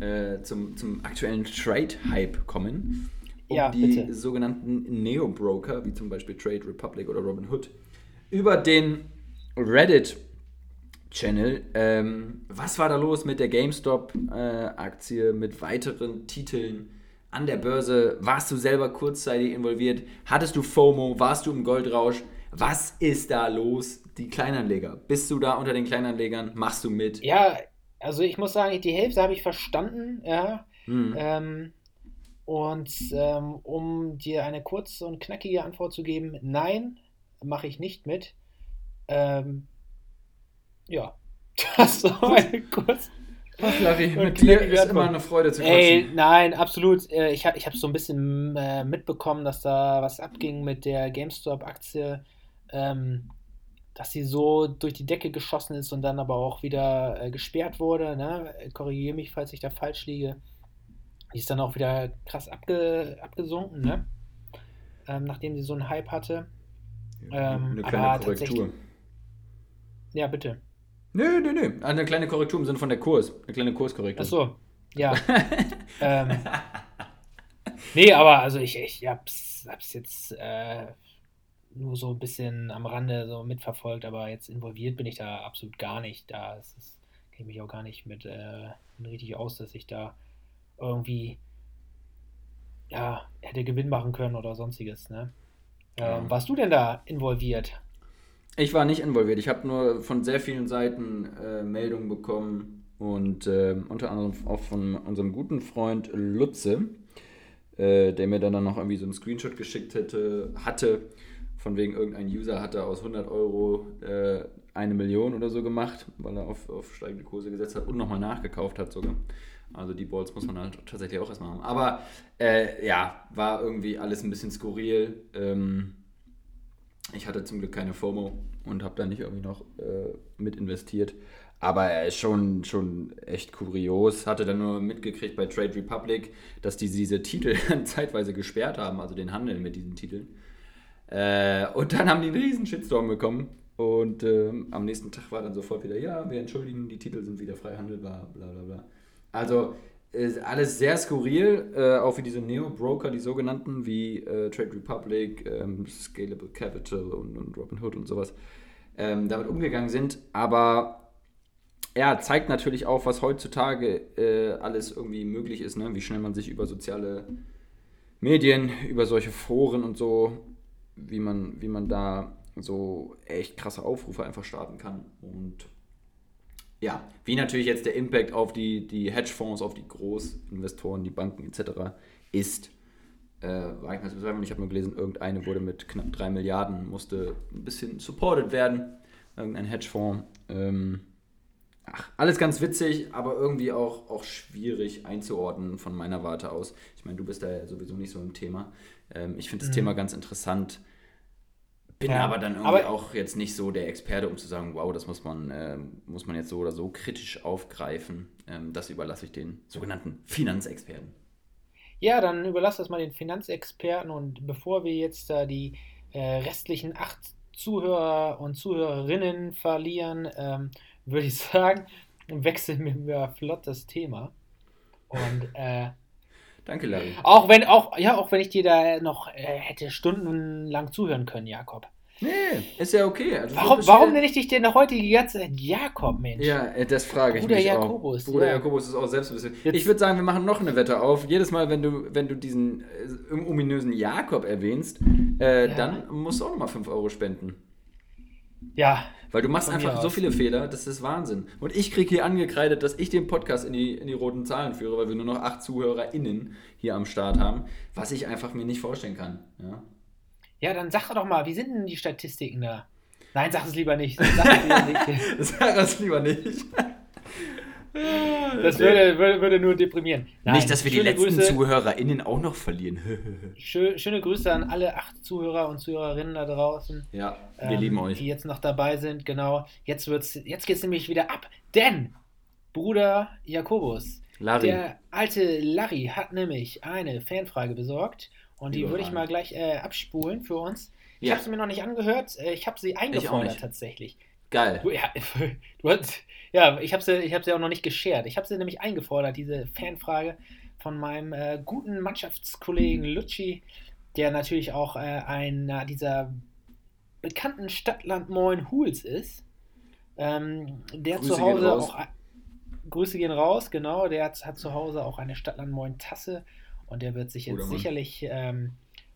äh, zum, zum aktuellen Trade-Hype kommen. Um Ja, die bitte. sogenannten Neo-Broker, wie zum Beispiel Trade Republic oder Robinhood, über den Reddit-Channel. Ähm, was war da los mit der GameStop-Aktie, mit weiteren Titeln an der Börse? Warst du selber kurzzeitig involviert? Hattest du FOMO? Warst du im Goldrausch? Was ist da los? Die Kleinanleger. Bist du da unter den Kleinanlegern? Machst du mit? Ja, also ich muss sagen, die Hälfte habe ich verstanden, ja. Hm. Ähm, und ähm, um dir eine kurze und knackige Antwort zu geben, nein, mache ich nicht mit. Ähm, ja, das war eine kurz. Ach, Larry, mit dir ist immer eine Freude zu Ey, quatschen. nein, absolut. Äh, Ich habe ich hab so ein bisschen äh, mitbekommen, dass da was abging mit der GameStop-Aktie, ähm, dass sie so durch die Decke geschossen ist und dann aber auch wieder äh, gesperrt wurde. Ne? Korrigiere mich, falls ich da falsch liege. Die ist dann auch wieder krass abge abgesunken, ne? Ähm, nachdem sie so einen Hype hatte. Ähm, eine kleine Korrektur. Ja, bitte. Nö, nö, nö. Eine kleine Korrektur im Sinne von der Kurs. Eine kleine Kurskorrektur. Ach so, ja. ähm, nee, aber also ich, ich hab's, hab's jetzt äh, nur so ein bisschen am Rande so mitverfolgt, aber jetzt involviert bin ich da absolut gar nicht. Da ist es, kenne ich mich auch gar nicht mit äh, richtig aus, dass ich da irgendwie ja, hätte Gewinn machen können oder sonstiges, ne? Ähm, Ja. warst du denn da involviert? Ich war nicht involviert. Ich habe nur von sehr vielen Seiten äh, Meldungen bekommen und äh, unter anderem auch von unserem guten Freund Lutze, äh, der mir dann, dann noch irgendwie so einen Screenshot geschickt hätte, hatte, von wegen irgendein User hatte aus 100 Euro äh, eine Million oder so gemacht, weil er auf, auf steigende Kurse gesetzt hat und nochmal nachgekauft hat sogar. Also die Balls muss man halt tatsächlich auch erstmal haben. Aber äh, ja, war irgendwie alles ein bisschen skurril. Ähm, ich hatte zum Glück keine FOMO und habe da nicht irgendwie noch äh, mit investiert. Aber er ist schon, schon echt kurios. Hatte dann nur mitgekriegt bei Trade Republic, dass die diese Titel zeitweise gesperrt haben, also den Handel mit diesen Titeln. Äh, und dann haben die einen riesen Shitstorm bekommen. Und ähm, am nächsten Tag war dann sofort wieder, ja, wir entschuldigen, die Titel sind wieder frei handelbar, bla bla bla. Also ist alles sehr skurril, äh, auch wie diese Neo-Broker, die sogenannten, wie äh, Trade Republic, ähm, Scalable Capital und, und Robinhood und sowas, ähm, damit umgegangen sind. Aber ja, zeigt natürlich auch, was heutzutage äh, alles irgendwie möglich ist, ne? wie schnell man sich über soziale Medien, über solche Foren und so, wie man, wie man da so echt krasse Aufrufe einfach starten kann. Und ja, wie natürlich jetzt der Impact auf die, die Hedgefonds, auf die Großinvestoren, die Banken etc. ist, äh, war ich mir zu bezweifeln. Ich habe nur gelesen, irgendeine wurde mit knapp 3 Milliarden, musste ein bisschen supported werden, irgendein Hedgefonds. Ähm, ach, alles ganz witzig, aber irgendwie auch, auch schwierig einzuordnen von meiner Warte aus. Ich meine, du bist da ja sowieso nicht so im Thema. Ähm, ich finde das Mhm. Thema ganz interessant. Bin Ja, aber dann irgendwie aber- auch jetzt nicht so der Experte, um zu sagen, wow, das muss man, ähm, muss man jetzt so oder so kritisch aufgreifen. Ähm, das überlasse ich den sogenannten Finanzexperten. Ja, dann überlass das mal den Finanzexperten und bevor wir jetzt da die äh, restlichen acht Zuhörer und Zuhörerinnen verlieren, ähm, würde ich sagen, wechseln wir flott das Thema. Und äh, Danke, Larry. auch wenn, auch, ja, auch wenn ich dir da noch äh, hätte stundenlang zuhören können, Jakob. Nee, ist ja okay. Also, Warum, warum nenne ich dich denn heute die ganze Zeit Jakob, Mensch? Ja, äh, das frage ich Bruder mich Jakobus, auch. Bruder ja. Jakobus ist auch selbst ein bisschen. Jetzt- Ich würde sagen, wir machen noch eine Wette auf. Jedes Mal, wenn du, wenn du diesen äh, ominösen Jakob erwähnst, äh, Ja. dann musst du auch nochmal 5 Euro spenden. Ja, Weil du machst Von einfach so aus. viele Fehler, das ist Wahnsinn. Und ich kriege hier angekreidet, dass ich den Podcast in die, in die roten Zahlen führe, weil wir nur noch acht ZuhörerInnen hier am Start haben, was ich einfach mir nicht vorstellen kann. Ja? ja, dann sag doch mal, wie sind denn die Statistiken da? Nein, sag es lieber nicht. Sag es lieber nicht. Sag das lieber nicht. Das würde, würde, würde nur deprimieren. Nein, nicht, dass wir die letzten Grüße, ZuhörerInnen auch noch verlieren. schö, Schöne Grüße an alle acht Zuhörer und Zuhörerinnen da draußen. ja, wir ähm, lieben euch. Die jetzt noch dabei sind, genau. Jetzt, wird's, jetzt geht es nämlich wieder ab, denn Bruder Jakobus, Larry, der alte Larry hat nämlich eine Fanfrage besorgt und die würde ich mal gleich äh, abspulen für uns. Ich Ja. habe sie mir noch nicht angehört, äh, ich habe sie eingefordert tatsächlich. Geil. Du, ja, du hast, ja, ich habe sie, ich hab sie auch noch nicht geshared. Ich habe sie nämlich eingefordert, diese Fanfrage von meinem äh, guten Mannschaftskollegen Lucci, der natürlich auch äh, einer dieser bekannten Stadtland Moin Hools ist. Ähm, der Grüße zu Hause auch. Grüße gehen raus, genau. Der hat, hat zu Hause auch eine Stadtland Moin Tasse und der wird sich jetzt sicherlich ähm,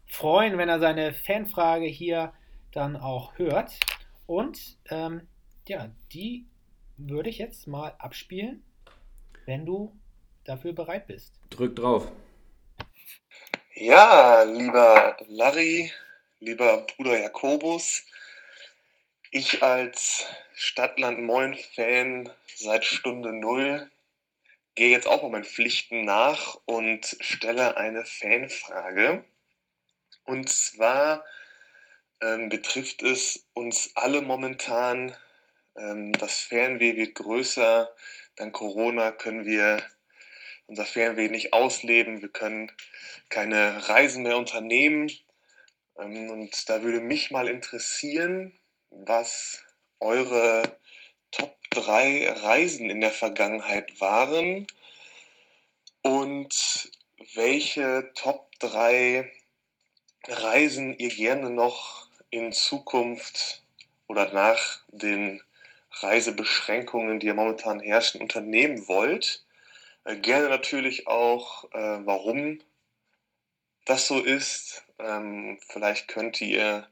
freuen, wenn er seine Fanfrage hier dann auch hört. Und ähm, ja, die würde ich jetzt mal abspielen, wenn du dafür bereit bist. Drück drauf. Ja, lieber Larry, lieber Bruder Jakobus, ich als Stadtland Moin-Fan seit Stunde Null gehe jetzt auch mal meinen Pflichten nach und stelle eine Fanfrage. Und zwar ähm, betrifft es uns alle momentan. Ähm, das Fernweh wird größer. Dank Corona können wir unser Fernweh nicht ausleben. Wir können keine Reisen mehr unternehmen. Ähm, Und da würde mich mal interessieren, was eure Top 3 Reisen in der Vergangenheit waren und welche Top 3 Reisen ihr gerne noch in Zukunft oder nach den Reisebeschränkungen, die ja momentan herrschen, unternehmen wollt. Äh, gerne natürlich auch, äh, warum das so ist. Ähm, vielleicht könnt ihr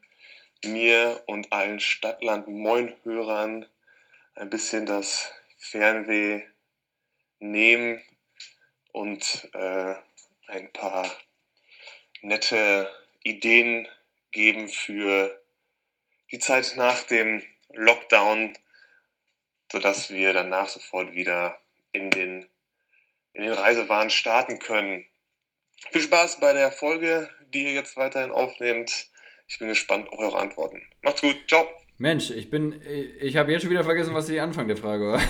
mir und allen Stadtland Moin-Hörern ein bisschen das Fernweh nehmen und äh, ein paar nette Ideen geben für die Zeit nach dem Lockdown, sodass wir danach sofort wieder in den, in den Reisewahn starten können. Viel Spaß bei der Folge, die ihr jetzt weiterhin aufnehmt. Ich bin gespannt auf eure Antworten. Macht's gut, ciao. Mensch, ich bin, ich habe jetzt schon wieder vergessen, was die Anfang der Frage war.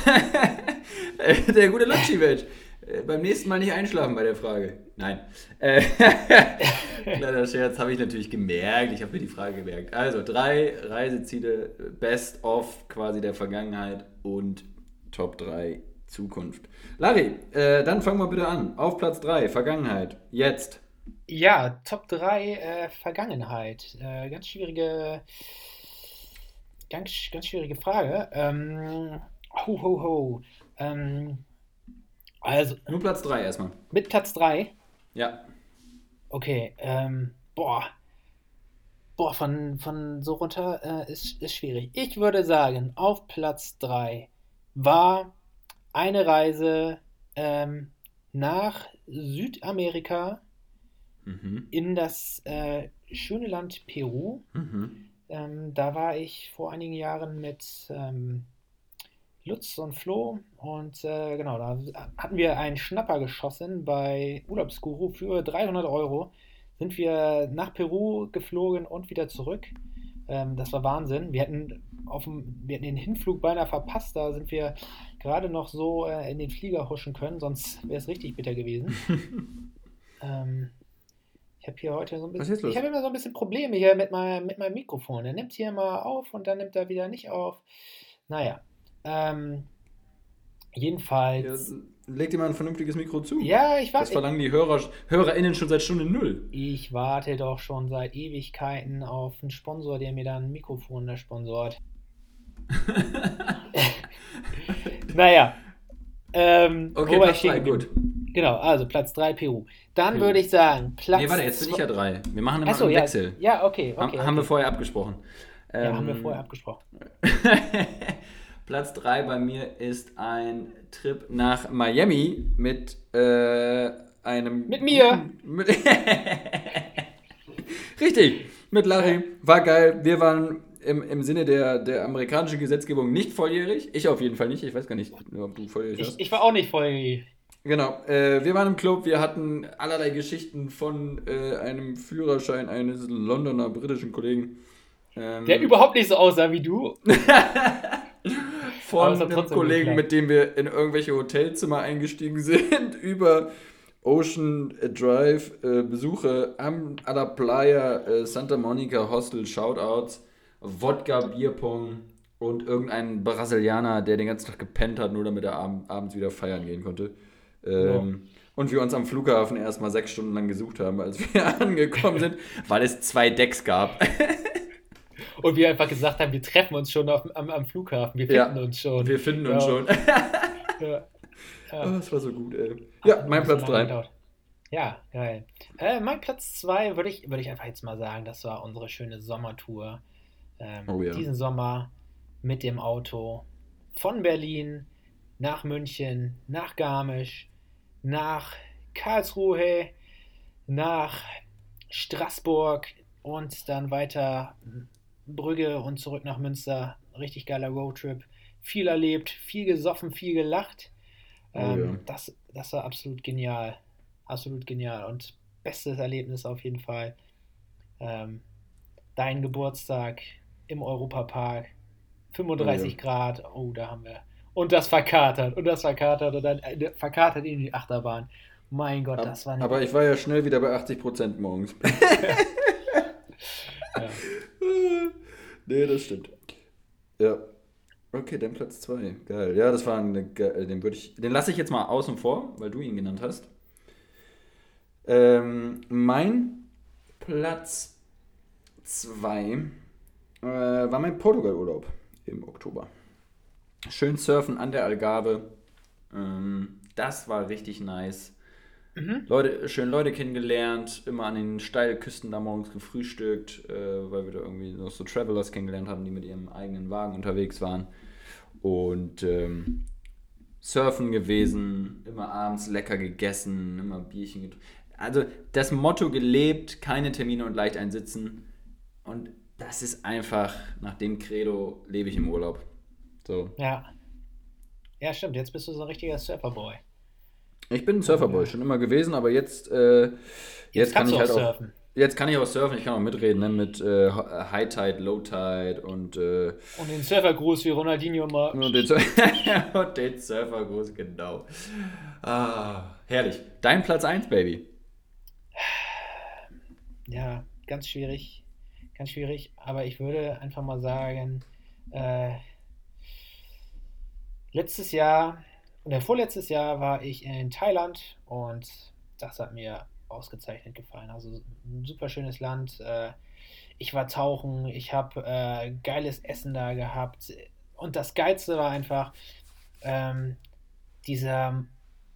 der gute Lutschi-Mensch. Äh, beim nächsten Mal nicht einschlafen bei der Frage. Nein. Äh, kleiner Scherz, habe ich natürlich gemerkt. Ich habe mir die Frage gemerkt. Also, drei Reiseziele, Best of quasi der Vergangenheit und Top 3 Zukunft. Larry, äh, dann fangen wir bitte an. Auf Platz 3, Vergangenheit. Jetzt. Ja, Top 3 äh, Vergangenheit. Äh, ganz schwierige, ganz, ganz schwierige Frage. Ähm, ho, ho, ho. Ähm, also. Nur Platz 3 erstmal. Mit Platz 3? Ja. Okay, ähm, boah. Boah, von, von so runter äh, ist, ist schwierig. Ich würde sagen, auf Platz 3 war eine Reise ähm, nach Südamerika Mhm. in das äh, schöne Land Peru. Mhm. Ähm, da war ich vor einigen Jahren mit ähm, Lutz und Flo und äh, genau, da hatten wir einen Schnapper geschossen bei Urlaubsguru für 300 Euro. Sind wir nach Peru geflogen und wieder zurück. Ähm, das war Wahnsinn. Wir hätten, auf dem, wir hätten den Hinflug beinahe verpasst. Da sind wir gerade noch so äh, in den Flieger huschen können, sonst wäre es richtig bitter gewesen. ähm, ich habe hier heute so ein bisschen. Ich habe immer so ein bisschen Probleme hier mit, mein, mit meinem Mikrofon. Er nimmt hier immer auf und dann nimmt er wieder nicht auf. Naja. Ähm, Ja, jedenfalls. leg dir mal ein vernünftiges Mikro zu. Ja, ich Das warte. verlangen die Hörer, HörerInnen schon seit Stunde Null. Ich warte doch schon seit Ewigkeiten auf einen Sponsor, der mir dann ein Mikrofon da sponsort. Naja. Ähm, Okay, Platz 3, geblieben? gut. Genau, also Platz 3 Peru. Dann Peru. würde ich sagen, Platz Nee, warte, jetzt bin ich ja zwei- drei. Wir machen immer Achso, einen ja, Wechsel. ja, okay, Haben, okay. haben wir okay. vorher abgesprochen. ja, haben wir Ähm, vorher abgesprochen. Platz 3 bei mir ist ein Trip nach Miami mit äh, einem. Mit mir. Mit Richtig, mit Larry. War geil. Wir waren im, im Sinne der, der amerikanischen Gesetzgebung nicht volljährig. Ich auf jeden Fall nicht. Ich weiß gar nicht, ob du volljährig Ich, warst. ich war auch nicht voll. Genau, äh, wir waren im Club, wir hatten allerlei Geschichten von äh, einem Führerschein eines Londoner britischen Kollegen. Ähm, Der überhaupt nicht so aussah wie du. von einem Kollegen, mit dem wir in irgendwelche Hotelzimmer eingestiegen sind, über Ocean Drive äh, Besuche am la Playa, äh, Santa Monica Hostel, Shoutouts, Wodka, Bierpong und irgendein Brasilianer, der den ganzen Tag gepennt hat, nur damit er ab abends wieder feiern gehen konnte. Ähm, Und wir uns am Flughafen erstmal sechs Stunden lang gesucht haben, als wir angekommen sind, weil es zwei Decks gab. Und wir einfach gesagt haben, wir treffen uns schon auf, am, am Flughafen. Wir Ja. finden uns schon. Wir finden uns Ja. schon. Ja. Oh, das war so gut, ey. Ja, mein Hat Platz so lange 3. gedauert. Ja, geil. Äh, mein Platz 2 würde ich, würd ich einfach jetzt mal sagen, das war unsere schöne Sommertour. Ähm, Oh ja. Diesen Sommer mit dem Auto von Berlin nach München, nach Garmisch, nach Karlsruhe, nach Straßburg und dann weiter Brügge und zurück nach Münster. Richtig geiler Roadtrip. Viel erlebt, viel gesoffen, viel gelacht. Oh Ähm, ja. das, das war absolut genial. Absolut genial. Und bestes Erlebnis auf jeden Fall. Ähm, dein Geburtstag im Europapark. 35 Oh ja. Grad. Oh, da haben wir. Und das verkatert. Und das verkatert. Und dann äh, verkatert in die Achterbahn. Mein Gott, das war eine Aber ich war ja schnell wieder bei 80% morgens. ja. Nee, das stimmt. Ja. Okay, dann Platz 2. Geil. Ja, das war eine ge- den würde ich den lasse ich jetzt mal außen vor, weil du ihn genannt hast. Ähm, mein Platz 2 äh, war mein Portugal-Urlaub im Oktober. Schön surfen an der Algarve. Ähm, das war richtig nice. Mhm. Leute, schön Leute kennengelernt, immer an den Steilküsten da morgens gefrühstückt, äh, weil wir da irgendwie noch so Travelers kennengelernt haben, die mit ihrem eigenen Wagen unterwegs waren. Und ähm, surfen gewesen, immer abends lecker gegessen, immer Bierchen getrunken. Also das Motto gelebt, keine Termine und leicht einsitzen. Und das ist einfach, nach dem Credo lebe ich im Urlaub. So. Ja. Ja, stimmt. Jetzt bist du so ein richtiger Surferboy. Ich bin ein Surferboy, schon immer gewesen, aber jetzt, äh, jetzt, kann kannst ich halt auch auch. surfen. Jetzt kann ich auch surfen, ich kann auch mitreden, ne, mit äh, High Tide, Low Tide und, äh, Und den Surfergruß wie Ronaldinho mal. und den, Sur und den Surfergruß, genau. Ah, herrlich. Dein Platz 1, Baby. Ja, ganz schwierig. Ganz schwierig. Aber ich würde einfach mal sagen, äh, letztes Jahr oder vorletztes Jahr war ich in Thailand und das hat mir ausgezeichnet gefallen. Also ein super schönes Land. Äh, ich war tauchen, ich habe äh, geiles Essen da gehabt. Und das Geilste war einfach ähm, dieser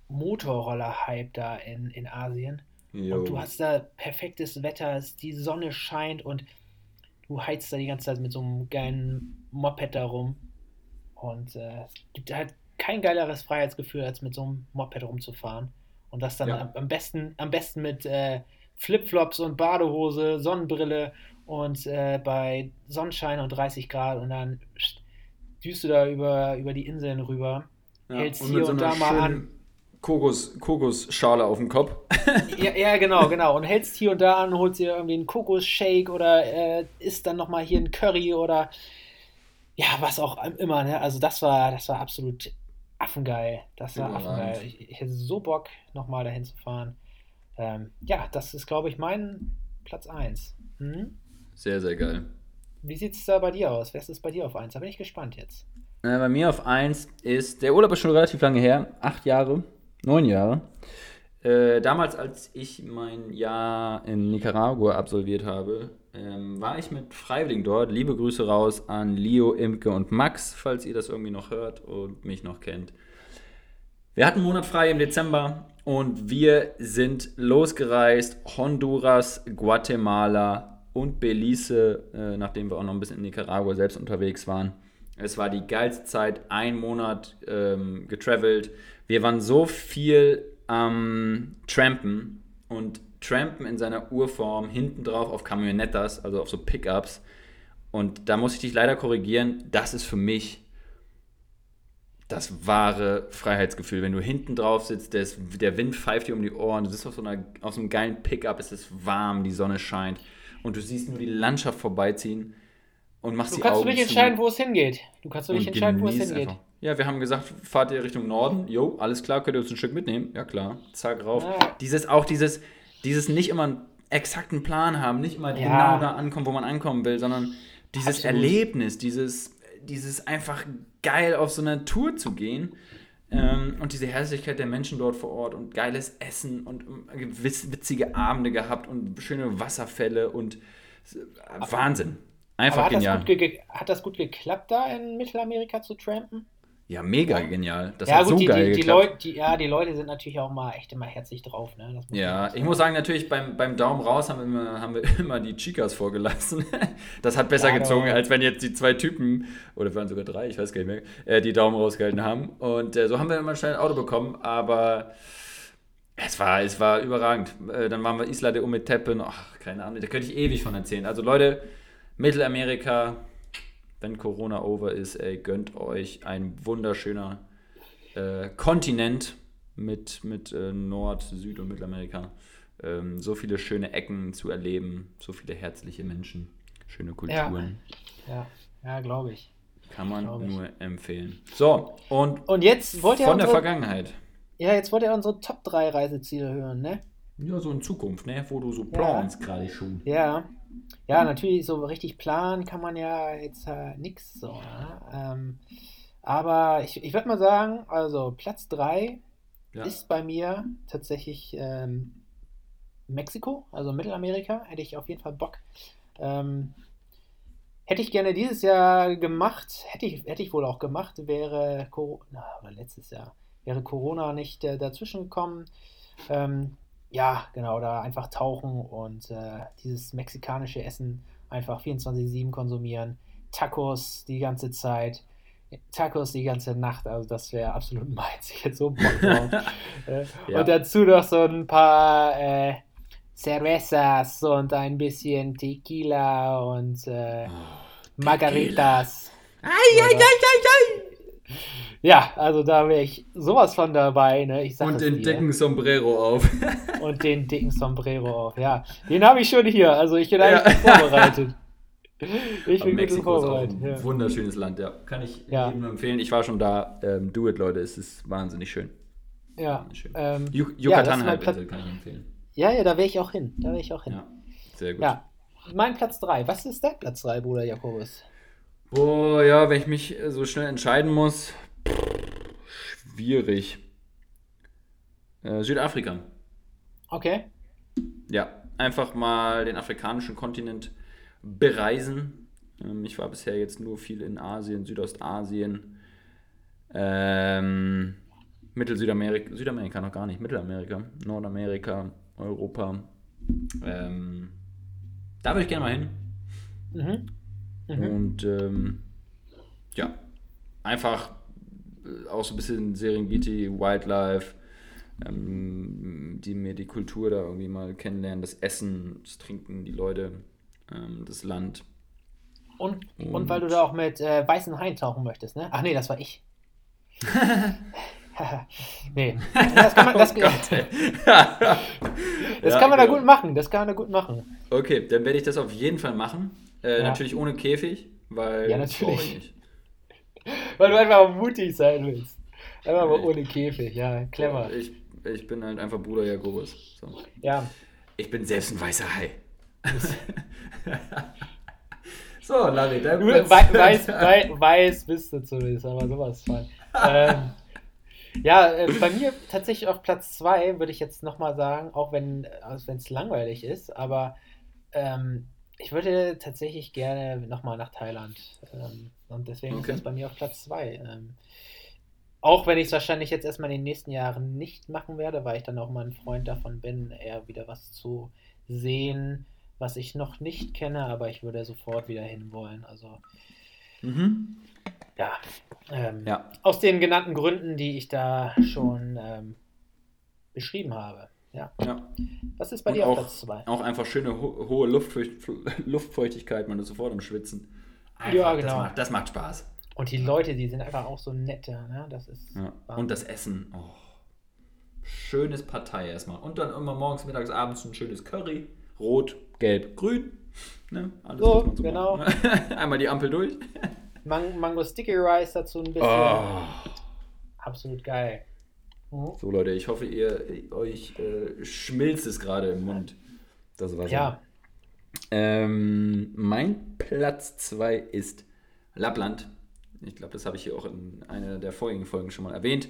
Motorroller-Hype da in, in Asien. Jo. Und du hast da perfektes Wetter, die Sonne scheint und du heizt da die ganze Zeit mit so einem geilen Moped da rum. Und äh, es gibt halt kein geileres Freiheitsgefühl, als mit so einem Moped rumzufahren. Und das dann Ja. am, besten, am besten mit äh, Flipflops und Badehose, Sonnenbrille und äh, bei Sonnenschein und 30 Grad und dann düst du da über, über die Inseln rüber. Ja, hältst und hier so und da mal an. Kokos, Kokosschale auf dem Kopf. Ja, ja, genau, genau. Und hältst hier und da an, holst dir irgendwie einen Kokosshake oder äh, isst dann nochmal hier ein Curry oder ja, was auch immer, ne? Also das war, das war absolut affengeil. Das war affengeil. Ich, ich hätte so Bock, nochmal dahin zu fahren. Ähm, ja, das ist, glaube ich, mein Platz 1. Hm? Sehr, sehr geil. Wie sieht es da bei dir aus? Wer ist es bei dir auf 1? Da bin ich gespannt jetzt. Äh, bei mir auf 1 ist, der Urlaub ist schon relativ lange her, acht Jahre, neun Jahre. Äh, damals, als ich mein Jahr in Nicaragua absolviert habe, ähm, war ich mit Freiwilligen dort. Liebe Grüße raus an Leo, Imke und Max, falls ihr das irgendwie noch hört und mich noch kennt. Wir hatten einen Monat frei im Dezember und wir sind losgereist. Honduras, Guatemala und Belize, äh, nachdem wir auch noch ein bisschen in Nicaragua selbst unterwegs waren. Es war die geilste Zeit, ein Monat ähm, getravelt. Wir waren so viel am Trampen und Trampen in seiner Urform hinten drauf auf Camionettas, also auf so Pickups. Und da muss ich dich leider korrigieren, das ist für mich das wahre Freiheitsgefühl. Wenn du hinten drauf sitzt, der, ist, der Wind pfeift dir um die Ohren, du sitzt auf so, einer, auf so einem geilen Pickup, es ist warm, die Sonne scheint und du siehst nur die Landschaft vorbeiziehen und machst Du die kannst Augen für dich zu entscheiden, wo es hingeht. Du kannst dich und entscheiden, wo es hingeht. einfach. Ja, wir haben gesagt, fahrt ihr Richtung Norden? Jo, alles klar, könnt ihr uns ein Stück mitnehmen? Ja klar, zack rauf. Ja. Dieses auch dieses dieses nicht immer einen exakten Plan haben, nicht immer Ja. genau da ankommen, wo man ankommen will, sondern dieses Absolut. Erlebnis, dieses dieses einfach geil auf so eine Tour zu gehen. Ähm, und diese Herzlichkeit der Menschen dort vor Ort und geiles Essen und ähm, witz- witzige Abende gehabt und schöne Wasserfälle und äh, Wahnsinn. Einfach hat das, genial. ge- hat das gut geklappt, da in Mittelamerika zu trampen? Ja, mega genial. Das ja, hat gut, so die, geil die, die, geklappt. Leute, die, ja, die Leute sind natürlich auch mal echt immer herzlich drauf. Ne? Ja, ich muss sagen, natürlich beim, beim Daumen raus haben wir, immer, haben wir immer die Chicas vorgelassen. Das hat besser Ja, gezogen, als wenn jetzt die zwei Typen, oder waren sogar drei, ich weiß gar nicht mehr, äh, die Daumen rausgehalten haben. Und äh, so haben wir immer schnell ein Auto bekommen, aber es war, es war überragend. Äh, dann waren wir Isla de Ometepe, ach, keine Ahnung, da könnte ich ewig von erzählen. Also Leute, Mittelamerika, wenn Corona over ist, ey, gönnt euch ein wunderschöner äh, Kontinent mit, mit äh, Nord-, Süd- und Mittelamerika. Ähm, so viele schöne Ecken zu erleben, so viele herzliche Menschen, schöne Kulturen. Ja, ja glaube ich. Kann man Glaub ich. nur empfehlen. So, und Und jetzt wollt ihr von der unsere, Vergangenheit. ja, jetzt wollt ihr unsere Top 3 Reiseziele hören, ne? Ja, so in Zukunft, ne? Wo du so planst gerade schon. Ja. Ja, natürlich, so richtig planen kann man ja jetzt äh, nix so. Ne? Ähm, aber ich, ich würde mal sagen, also Platz 3 Ja. ist bei mir tatsächlich ähm, Mexiko, also Mittelamerika, hätte ich auf jeden Fall Bock. Ähm, hätte ich gerne dieses Jahr gemacht, hätte ich, hätte ich wohl auch gemacht, wäre Corona, oder letztes Jahr, wäre Corona nicht äh, dazwischen gekommen. Ähm, ja, genau, da einfach tauchen und äh, dieses mexikanische Essen einfach 24-7 konsumieren. Tacos die ganze Zeit. Tacos die ganze Nacht, also das wäre absolut meins. Ich hätte so Bock drauf. äh, Ja. Und dazu noch so ein paar äh, Cervezas und ein bisschen Tequila und äh, Margaritas. Oder- Ja, also da wäre ich sowas von dabei, ne? Und den dir. dicken Sombrero auf. und den dicken Sombrero auf. Ja, den habe ich schon hier. Also ich bin Ja. eigentlich vorbereitet. Ich bin gut Mexiko ist auch vorbereitet. ein Ja. wunderschönes Land, ja. Kann ich Ja. jedem empfehlen. Ich war schon da. Ähm, do it, Leute. Es ist wahnsinnig schön. Ja, Schön. ähm, ja, Yucatan mein Halbinsel kann ich empfehlen. ja, ja, da wäre ich auch hin. Da wäre ich auch hin. Ja, sehr gut. Ja, mein Platz 3. Was ist dein Platz 3, Bruder Jakobus? Boah, ja, wenn ich mich äh, so schnell entscheiden muss, schwierig. Äh, Südafrika. Okay. Ja, einfach mal den afrikanischen Kontinent bereisen. Ähm, ich war bisher jetzt nur viel in Asien, Südostasien, ähm, Mittel-Südamerika, Südamerika noch gar nicht, Mittelamerika, Nordamerika, Europa. Ähm, da würde ich gerne mal hin. Mhm. Mhm. Und ähm, ja, einfach auch so ein bisschen Serengeti, Wildlife, ähm, die mir die Kultur da irgendwie mal kennenlernen, das Essen, das Trinken, die Leute, ähm, das Land. Und, und, Und- weil du da auch mit äh, weißen Haien tauchen möchtest, ne? Ach nee, das war ich. nee. Das kann man, das, Oh das Ja, kann man da genau. gut machen. Das kann man da gut machen. Okay, dann werde ich das auf jeden Fall machen. Äh, Ja. Natürlich ohne Käfig, weil Ja, natürlich. Weil du einfach mutig sein willst. Einfach mal ohne Käfig. Ja, clever. Ich, ich bin halt einfach Bruder Jakobus. So. Ja. Ich bin selbst ein weißer Hai. so, Larry, dein Platz. weiß, wei- weiß bist du zumindest, aber sowas von. ähm, ja, äh, bei mir tatsächlich auf Platz 2 würde ich jetzt nochmal sagen, auch wenn es langweilig ist, aber ähm, ich würde tatsächlich gerne nochmal nach Thailand. Ähm, und deswegen Okay. ist das bei mir auf Platz 2. Ähm, auch wenn ich es wahrscheinlich jetzt erstmal in den nächsten Jahren nicht machen werde, weil ich dann auch mal ein Freund davon bin, eher wieder was zu sehen, was ich noch nicht kenne, aber ich würde sofort wieder hinwollen. Also Mhm. ja, ähm, Ja, aus den genannten Gründen, die ich da schon ähm, beschrieben habe. Ja. ja. Was ist bei Und dir auf Platz 2? auch einfach schöne ho hohe Luftfeucht Luftfeuchtigkeit, man ist sofort am Schwitzen. Ja, Das genau. macht, das macht Spaß. Und die Leute, die sind einfach auch so nett, ja, ne? Das ist Ja. Und das Essen. Oh. Schönes Partei erstmal. Und dann immer morgens, mittags, abends ein schönes Curry. Rot, gelb, grün. Ne? Alles, So, so genau. macht. Einmal die Ampel durch. Man Mango Sticky Rice dazu ein bisschen. Oh. Absolut geil. Mhm. So Leute, ich hoffe, ihr euch äh, schmilzt es gerade im Mund. Das Wasser. Ja, Ähm, mein Platz 2 ist Lappland. Ich glaube, das habe ich hier auch in einer der vorigen Folgen schon mal erwähnt.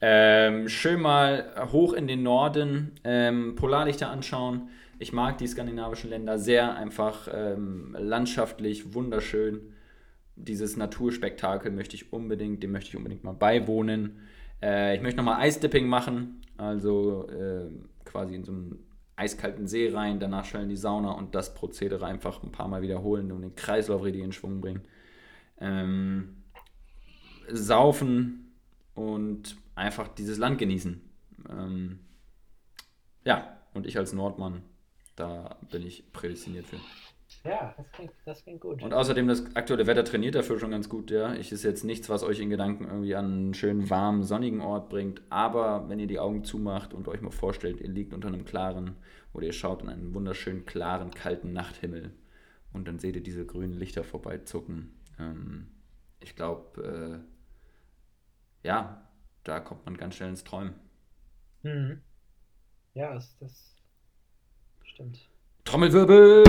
Ähm, schön mal hoch in den Norden, ähm, Polarlichter anschauen. Ich mag die skandinavischen Länder sehr, einfach ähm, landschaftlich wunderschön. Dieses Naturspektakel möchte ich unbedingt, dem möchte ich unbedingt mal beiwohnen. Äh, ich möchte nochmal Eisdipping machen, also äh, quasi in so einen eiskalten See rein, danach schnell in die Sauna und das Prozedere einfach ein paar Mal wiederholen und den Kreislauf richtig in Schwung bringen. Ähm, saufen und einfach dieses Land genießen. Ähm, ja, und ich als Nordmann, da bin ich prädestiniert für. Ja, das klingt, das klingt gut. Und außerdem, das aktuelle Wetter trainiert dafür schon ganz gut, ja. Ich ist jetzt nichts, was euch in Gedanken irgendwie an einen schönen, warmen, sonnigen Ort bringt. Aber wenn ihr die Augen zumacht und euch mal vorstellt, ihr liegt unter einem klaren, oder ihr schaut in einen wunderschönen, klaren, kalten Nachthimmel und dann seht ihr diese grünen Lichter vorbeizucken. Ähm, ich glaube, äh, ja, da kommt man ganz schnell ins Träumen. Mhm. Ja, das, das stimmt. Trommelwirbel!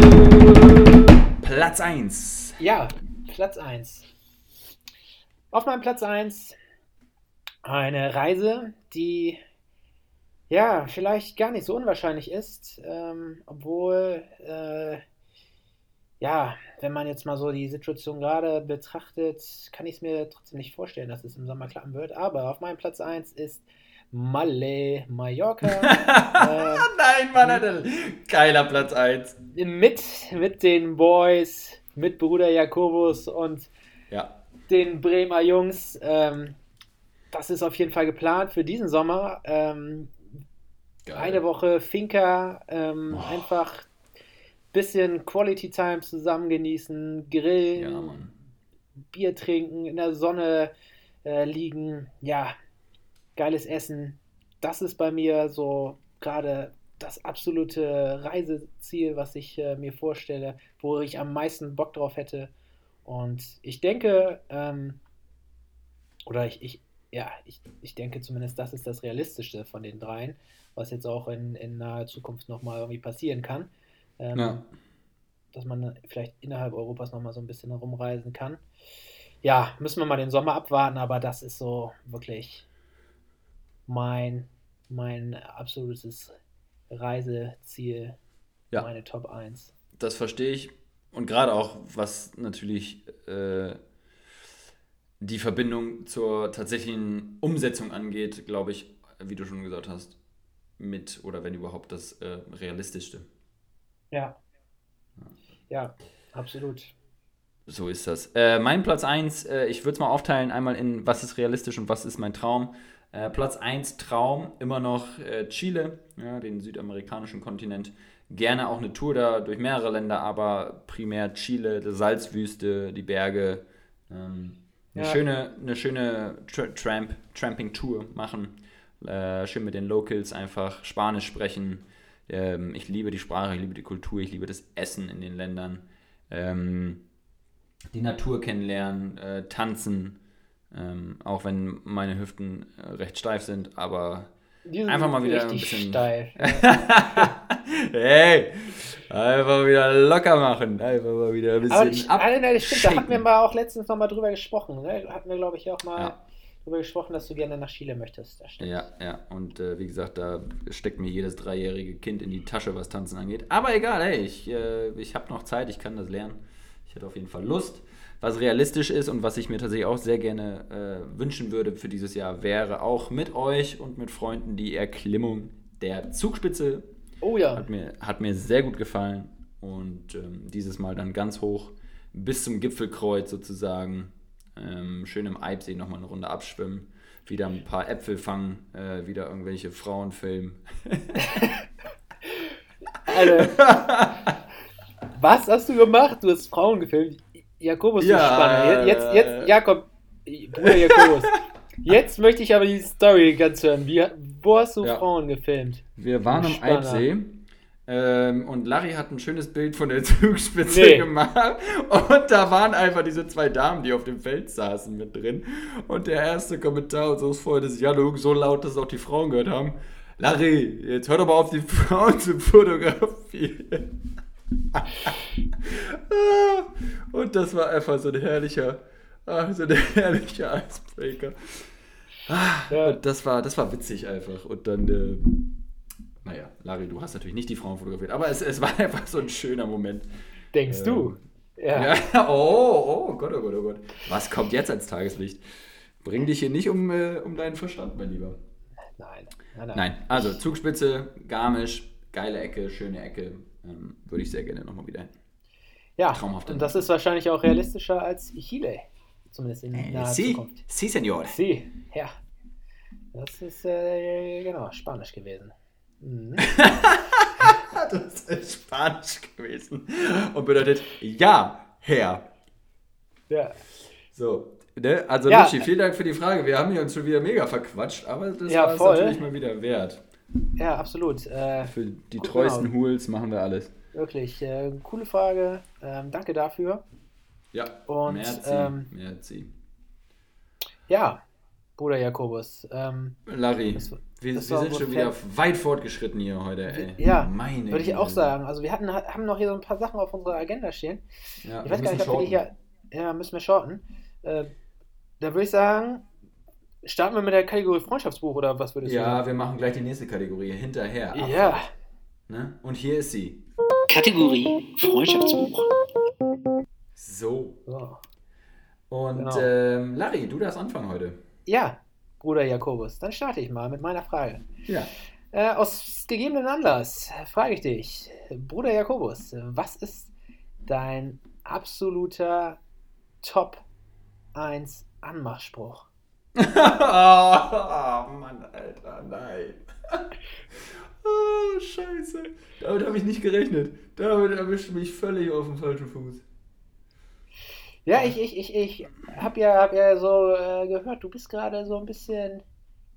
Platz 1. Ja, Platz 1. Auf meinem Platz 1 eine Reise, die ja vielleicht gar nicht so unwahrscheinlich ist, ähm, obwohl äh, ja wenn man jetzt mal so die Situation gerade betrachtet, kann ich es mir trotzdem nicht vorstellen, dass es im Sommer klappen wird. Aber auf meinem Platz 1 ist Malle, Mallorca. äh, Nein, Mann, Alter. Geiler Platz 1. mit, mit den Boys, mit Bruder Jakobus und Ja. den Bremer Jungs. Ähm, das ist auf jeden Fall geplant für diesen Sommer. Ähm, eine Woche Finca, ähm, Boah. einfach bisschen Quality Time zusammen genießen, grillen, Ja. Bier trinken, in der Sonne äh, liegen. Ja, geiles Essen. Das ist bei mir so gerade das absolute Reiseziel, was ich äh, mir vorstelle, wo ich am meisten Bock drauf hätte. Und ich denke, ähm, oder ich, ich, ja, ich, ich denke zumindest, das ist das Realistischste von den dreien, was jetzt auch in, in naher Zukunft nochmal irgendwie passieren kann. Ähm, Ja. Dass man vielleicht innerhalb Europas nochmal so ein bisschen herumreisen kann. Ja, müssen wir mal den Sommer abwarten, aber das ist so wirklich mein, mein absolutes Reiseziel, Ja. meine Top 1. Das verstehe ich. Und gerade auch, was natürlich äh, die Verbindung zur tatsächlichen Umsetzung angeht, glaube ich, wie du schon gesagt hast, mit oder wenn überhaupt das äh, Realistischste. Ja. Ja, absolut. So ist das. Äh, mein Platz 1, äh, ich würde es mal aufteilen, einmal in was ist realistisch und was ist mein Traum. Äh, Platz 1 Traum, immer noch äh, Chile, ja, den südamerikanischen Kontinent. Gerne auch eine Tour da durch mehrere Länder, aber primär Chile, die Salzwüste, die Berge. Ähm, eine Ja. schöne, eine schöne Tra Tramp, Tramping-Tour machen. Äh, schön mit den Locals einfach Spanisch sprechen. Ähm, ich liebe die Sprache, ich liebe die Kultur, ich liebe das Essen in den Ländern. Ähm, die Natur kennenlernen, äh, tanzen, ähm, auch wenn meine Hüften äh, recht steif sind, aber sind Einfach mal wieder ein bisschen- steil. hey, einfach wieder locker machen, einfach mal wieder ein Aber bisschen ich, ah, nein, das stimmt, da hatten wir mal auch letztens nochmal drüber gesprochen. Ne? Hatten wir, glaube ich, auch mal Ja. drüber gesprochen, dass du gerne nach Chile möchtest. Ja, ja, und äh, wie gesagt, da steckt mir jedes dreijährige Kind in die Tasche, was Tanzen angeht. Aber egal, hey, ich, äh, ich habe noch Zeit, ich kann das lernen. Ich hätte auf jeden Fall Lust. Was realistisch ist und was ich mir tatsächlich auch sehr gerne äh, wünschen würde für dieses Jahr, wäre auch mit euch und mit Freunden die Erklimmung der Zugspitze. Oh ja. Hat mir, hat mir sehr gut gefallen. Und ähm, dieses Mal dann ganz hoch bis zum Gipfelkreuz sozusagen. Ähm, schön im Eibsee nochmal eine Runde abschwimmen. Wieder ein paar Äpfel fangen. Äh, wieder irgendwelche Frauen filmen. Alter. Was hast du gemacht? Du hast Frauen gefilmt. Jakobus, Ja, spannend. Jetzt, jetzt, Jakob, Bruder Jakobus. Jetzt möchte ich aber die Story ganz hören. Wie, wo hast du Ja. Frauen gefilmt? Wir waren am. Eibsee. Ähm, und Larry hat ein schönes Bild von der Zugspitze Nee. gemacht. Und da waren einfach diese zwei Damen, die auf dem Feld saßen, mit drin. Und der erste Kommentar unseres Freundes Jaluk, so laut, dass auch die Frauen gehört haben. Larry, jetzt hör doch mal auf, die Frauen zu fotografieren. Und das war einfach so ein herrlicher, so ein herrlicher Icebreaker. Ah, Ja. und das war, das war witzig einfach. Und dann, äh, naja, Larry, du hast natürlich nicht die Frauen fotografiert, aber es, es war einfach so ein schöner Moment. Denkst Ähm, du? Ja. Ja, oh, oh Gott, oh Gott, oh Gott. Was kommt jetzt ans Tageslicht? Bring dich hier nicht um, äh, um deinen Verstand, mein Lieber. Nein. Nein, nein. Nein, also Zugspitze, Garmisch, geile Ecke, schöne Ecke. Ähm, würde ich sehr gerne nochmal wieder hin. Ja, Traumhaft. und das ist wahrscheinlich auch realistischer als Chile. Zumindest in naher si, Zukunft. si, Senor. Sie, ja. Das ist, äh, genau, Spanisch gewesen. Mhm. Das ist Spanisch gewesen. Und bedeutet ja, Herr. Ja. So, ne? Also Ja. Luci, vielen Dank für die Frage. Wir haben hier uns schon wieder mega verquatscht, aber das Ja, war es natürlich mal wieder wert. Ja, absolut. Äh, Für die Genau. treuesten Hools machen wir alles. wirklich, äh, coole Frage. Ähm, danke dafür. Ja, Und, merci, ähm, merci. Ja, Bruder Jakobus. Ähm, Larry, das- wir, das wir sind schon wieder weit fortgeschritten hier heute, ey. ja, Meine würde ich auch sagen. Also wir hatten, haben noch hier so ein paar Sachen auf unserer Agenda stehen. Ja, Ich weiß gar nicht, ob wir die hier. Ja, müssen wir shorten. Äh, da würde ich sagen, starten wir mit der Kategorie Freundschaftsbuch oder was würdest du Ja, sagen? wir machen gleich die nächste Kategorie hinterher. Abfahrt, Ja. Ne? Und hier ist sie. Kategorie Freundschaftsbuch. So. So. Und Genau. ähm, Larry, du darfst anfangen heute. Ja, Bruder Jakobus, dann starte ich mal mit meiner Frage. Ja. Äh, aus gegebenem Anlass frage ich dich, Bruder Jakobus, was ist dein absoluter Top 1 Anmachspruch? Oh, Mann, Alter, nein. oh, scheiße. Damit habe ich nicht gerechnet. Damit erwischt mich völlig auf dem falschen Fuß. Ja, ich, ich, ich, ich habe ja, hab ja so äh, gehört, du bist gerade so ein bisschen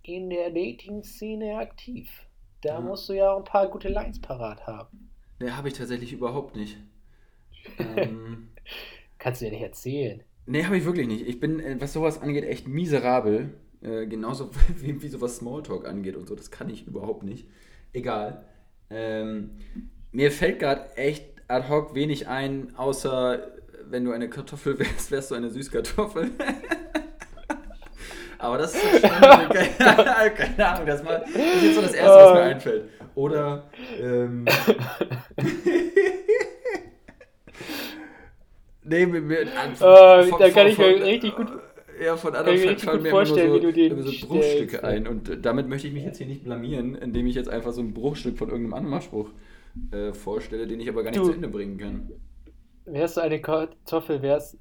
in der Dating-Szene aktiv. Da Ja. musst du ja auch ein paar gute Lines parat haben. Ne, habe ich tatsächlich überhaupt nicht. ähm, Kannst du dir nicht erzählen. Ne, habe ich wirklich nicht. Ich bin, äh, was sowas angeht, echt miserabel. Äh, genauso wie, wie sowas Smalltalk angeht und so. Das kann ich überhaupt nicht. Egal. Ähm, mir fällt gerade echt ad hoc wenig ein, außer wenn du eine Kartoffel wärst, wärst du eine Süßkartoffel. Aber das ist schlimm. keine, keine Ahnung, das, mal, das ist jetzt so das Erste, was mir einfällt. Oder ähm, Nee, mir, mir, an, Äh, da kann ich mir richtig gut- Ja, von anderen ich mir fallen mir immer vorstellen, so, wie du so stellst, Bruchstücke ja. ein. Und äh, damit möchte ich mich jetzt hier nicht blamieren, indem ich jetzt einfach so ein Bruchstück von irgendeinem Anmachspruch äh, vorstelle, den ich aber gar nicht Du- zu Ende bringen kann. Wärst du eine Kartoffel, wärst,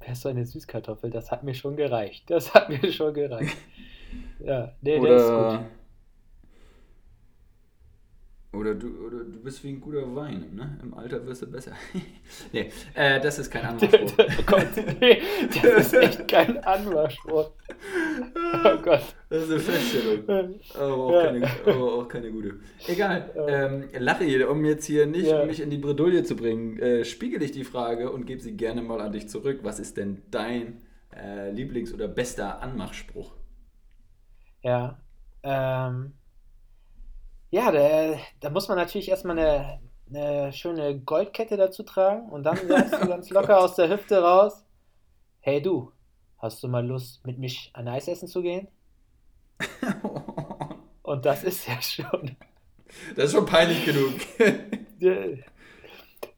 wärst du eine Süßkartoffel, das hat mir schon gereicht. Das hat mir schon gereicht. Ja, nee, der ist gut. Oder, du, oder du bist wie ein guter Wein, ne? Im Alter wirst du besser. nee, äh, das ist kein Anmachspruch. oh Gott, nee, das ist echt kein Anmachspruch. Oh Gott. Das ist eine Feststellung. Aber auch, Ja. keine, aber auch keine gute. Egal. Ähm, Larry, um jetzt hier nicht Ja. mich in die Bredouille zu bringen, äh, spiegel ich die Frage und gebe sie gerne mal an dich zurück. Was ist denn dein äh, Lieblings- oder bester Anmachspruch? Ja, ähm, ja, da, da muss man natürlich erstmal eine, eine schöne Goldkette dazu tragen und dann sagst du ganz locker aus der Hüfte raus, hey du, hast du mal Lust, mit mich ein Eis essen zu gehen? Und das ist ja schon, Das ist schon peinlich genug.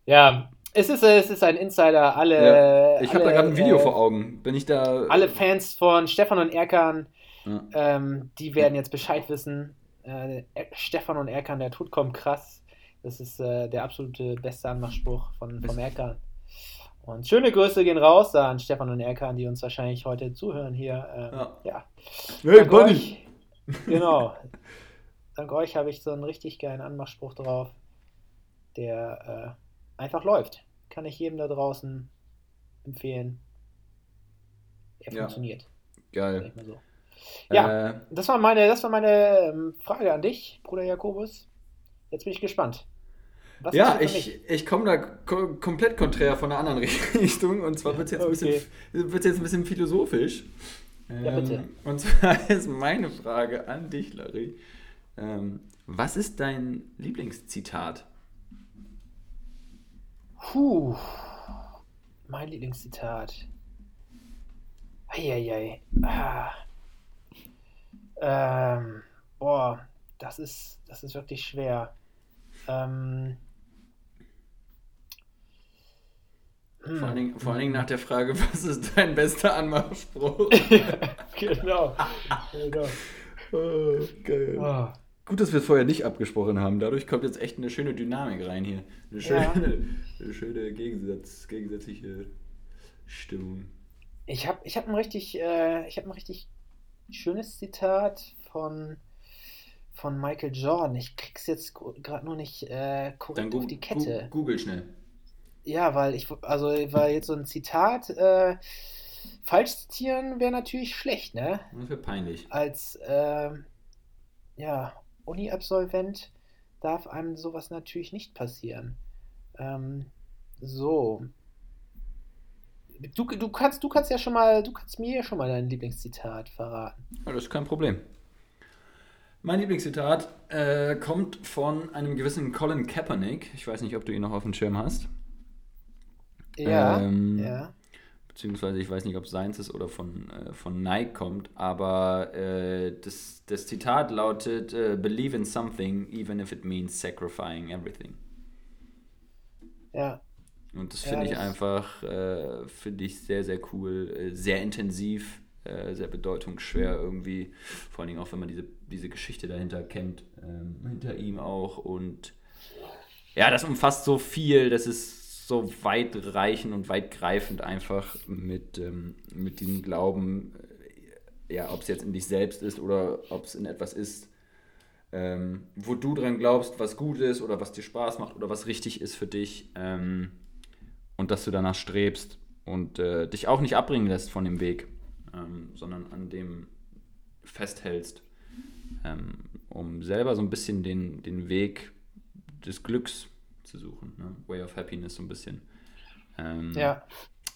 ja, es ist, es ist ein Insider, alle, Ja, ich habe da gerade ein Video äh, vor Augen. Bin ich da. alle Fans von Stefan und Erkan, Ja. ähm, die werden jetzt Bescheid wissen. Äh, Stefan und Erkan, der Tod kommt krass. Das ist äh, der absolute beste Anmachspruch von, vom Erkan. Und schöne Grüße gehen raus an Stefan und Erkan, die uns wahrscheinlich heute zuhören hier. Ähm, Ja. ja. Hey, Dank euch, genau. Dank euch habe ich so einen richtig geilen Anmachspruch drauf, der äh, einfach läuft. Kann ich jedem da draußen empfehlen. Er Ja. funktioniert. Geil. so. Ja. Äh, Das war meine, das war meine ähm, Frage an dich, Bruder Jakobus. Jetzt bin ich gespannt. Was ja, ich, ich komme da ko komplett konträr von einer anderen Richtung. Und zwar wird es jetzt, ein Okay. bisschen- wird's jetzt ein bisschen philosophisch. Ja, bitte. Ähm, und zwar ist meine Frage an dich, Larry. Ähm, was ist dein Lieblingszitat? Puh. Mein Lieblingszitat. Eieiei. Ah. Ähm, boah, das ist, das ist wirklich schwer. Ähm, hm. Vor allen, Dingen, vor allen Dingen nach der Frage, was ist dein bester Anmachspruch? genau. genau. oh, geil. Oh. Gut, dass wir es vorher nicht abgesprochen haben. Dadurch kommt jetzt echt eine schöne Dynamik rein hier. Eine schöne, Ja. eine schöne Gegensatz, gegensätzliche Stimmung. Ich habe ich hab ein richtig, äh, ich habe ein richtig schönes Zitat von, von Michael Jordan. Ich krieg's jetzt gerade nur nicht äh, korrekt gu- auf die Kette. Google schnell. Ja, weil ich, also weil jetzt so ein Zitat äh, falsch zitieren wäre natürlich schlecht, ne? Das wäre peinlich. Als ähm, ja, Uni-Absolvent darf einem sowas natürlich nicht passieren. Ähm, so. Du, du kannst, du kannst ja schon mal, du kannst mir ja schon mal dein Lieblingszitat verraten. Ja, das ist kein Problem. Mein Lieblingszitat äh, kommt von einem gewissen Colin Kaepernick. Ich weiß nicht, ob du ihn noch auf dem Schirm hast. Ja, Ähm, ja. Beziehungsweise ich weiß nicht, ob es seins ist oder von, äh, von Nike kommt. Aber äh, das, das Zitat lautet: äh, Believe in something, even if it means sacrificing everything. Ja. Und das Ja, finde ich das- einfach, äh, finde ich sehr, sehr cool, äh, sehr intensiv, äh, sehr bedeutungsschwer irgendwie. Vor allen Dingen auch, wenn man diese, diese Geschichte dahinter kennt, ähm, hinter ihm auch. Und ja, das umfasst so viel, das ist so weitreichend und weitgreifend einfach mit, ähm, mit diesem Glauben, äh, ja, ob es jetzt in dich selbst ist oder ob es in etwas ist, ähm, wo du dran glaubst, was gut ist oder was dir Spaß macht oder was richtig ist für dich ähm, und dass du danach strebst und äh, dich auch nicht abbringen lässt von dem Weg, ähm, sondern an dem festhältst, ähm, um selber so ein bisschen den, den Weg des Glücks zu suchen. Ne? Way of Happiness so ein bisschen. Ähm, Ja,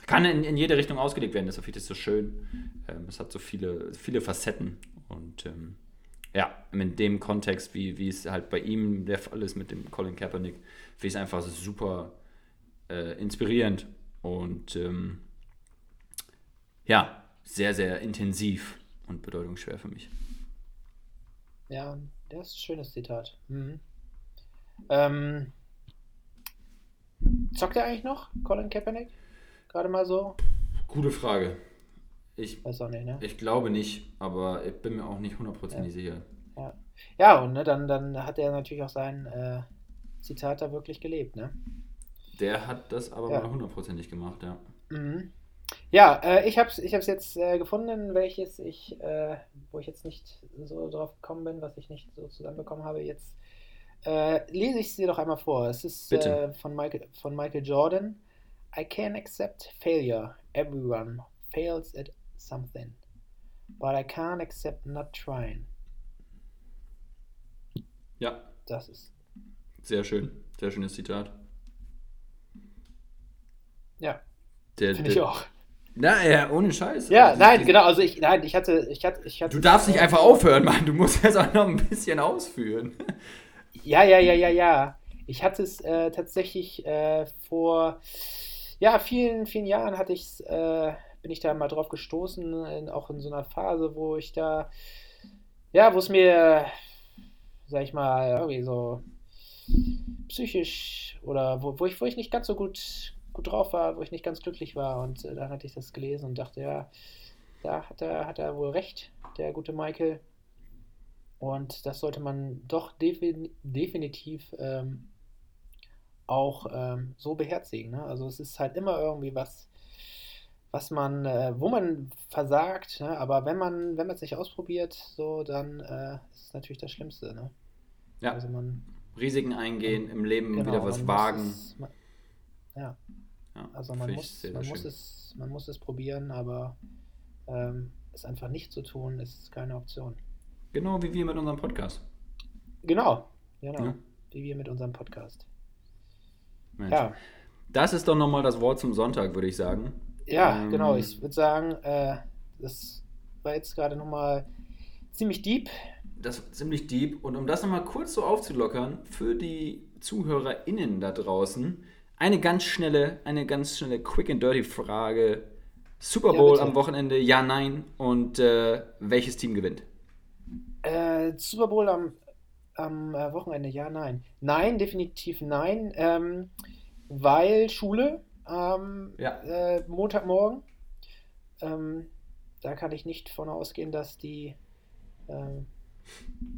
kann in, in jede Richtung ausgelegt werden, deshalb finde ich das so schön. Ähm, es hat so viele, viele Facetten und ähm, ja, in dem Kontext, wie, wie es halt bei ihm der Fall ist mit dem Colin Kaepernick, finde ich es einfach super äh, inspirierend und ähm, ja, sehr, sehr intensiv und bedeutungsschwer für mich. ja, das ist ein schönes Zitat. Mhm. Ähm, zockt er eigentlich noch, Colin Kaepernick? Gerade mal so? Gute Frage. Ich, Weiß auch nicht, ne? ich glaube nicht, aber ich bin mir auch nicht hundertprozentig sicher. Ja, und ne, dann, dann hat er natürlich auch sein äh, Zitat da wirklich gelebt, ne? Der hat das aber Ja. mal hundertprozentig gemacht, ja. Mhm. Ja, äh, ich habe es ich hab's jetzt äh, gefunden, welches ich, äh, wo ich jetzt nicht so drauf gekommen bin, was ich nicht so zusammenbekommen habe. Jetzt äh, lese ich es dir doch einmal vor. Es ist äh, von, Michael, von Michael Jordan. I can accept failure. Everyone fails at something. But I can't accept not trying. Ja, Das ist. sehr schön. Sehr schönes Zitat. Ja, finde ich auch. Na ja, ohne Scheiß. Ja, Also, nein, genau. Also ich, nein, ich hatte, ich hatte, ich hatte. Du darfst nicht einfach aufhören, Mann. Du musst jetzt auch noch ein bisschen ausführen. Ja, ja, ja, ja, ja. Ich hatte es äh, tatsächlich äh, vor ja, vielen, vielen Jahren hatte ich's, äh, bin ich da mal drauf gestoßen, in, auch in so einer Phase, wo ich da, ja, wo es mir, sag ich mal, irgendwie so psychisch oder wo, wo ich, wo ich nicht ganz so gut, gut drauf war, wo ich nicht ganz glücklich war. Und äh, dann hatte ich das gelesen und dachte, ja, da hat er, hat er wohl recht, der gute Michael. Und das sollte man doch defin definitiv ähm, auch ähm, so beherzigen. Ne? Also es ist halt immer irgendwie was, was man, äh, wo man versagt, ne? aber wenn man, wenn man es nicht ausprobiert, so, dann äh, ist es natürlich das Schlimmste. Ne? Ja, Also man, Risiken eingehen, im Leben genau, wieder was wagen. Es, man, ja, Ja, also man muss, man muss schön. es, man muss es probieren, aber ähm, es einfach nicht zu tun, ist keine Option. Genau wie wir mit unserem Podcast. Genau, genau, Ja. wie wir mit unserem Podcast. Mensch. Ja. Das ist doch nochmal das Wort zum Sonntag, würde ich sagen. Ja, Ähm, genau. Ich würde sagen, äh, das war jetzt gerade nochmal ziemlich deep. Das war ziemlich deep. Und um das nochmal kurz so aufzulockern, für die ZuhörerInnen da draußen, eine ganz schnelle, eine ganz schnelle Quick and Dirty Frage. Super Ja, Bowl bitte. am Wochenende, ja, nein. Und äh, welches Team gewinnt? Äh, Super Bowl am, am äh, Wochenende, ja, nein. Nein, definitiv nein. Ähm, weil Schule am Ja. äh, Montagmorgen. Ähm, da kann ich nicht von ausgehen, dass die ähm,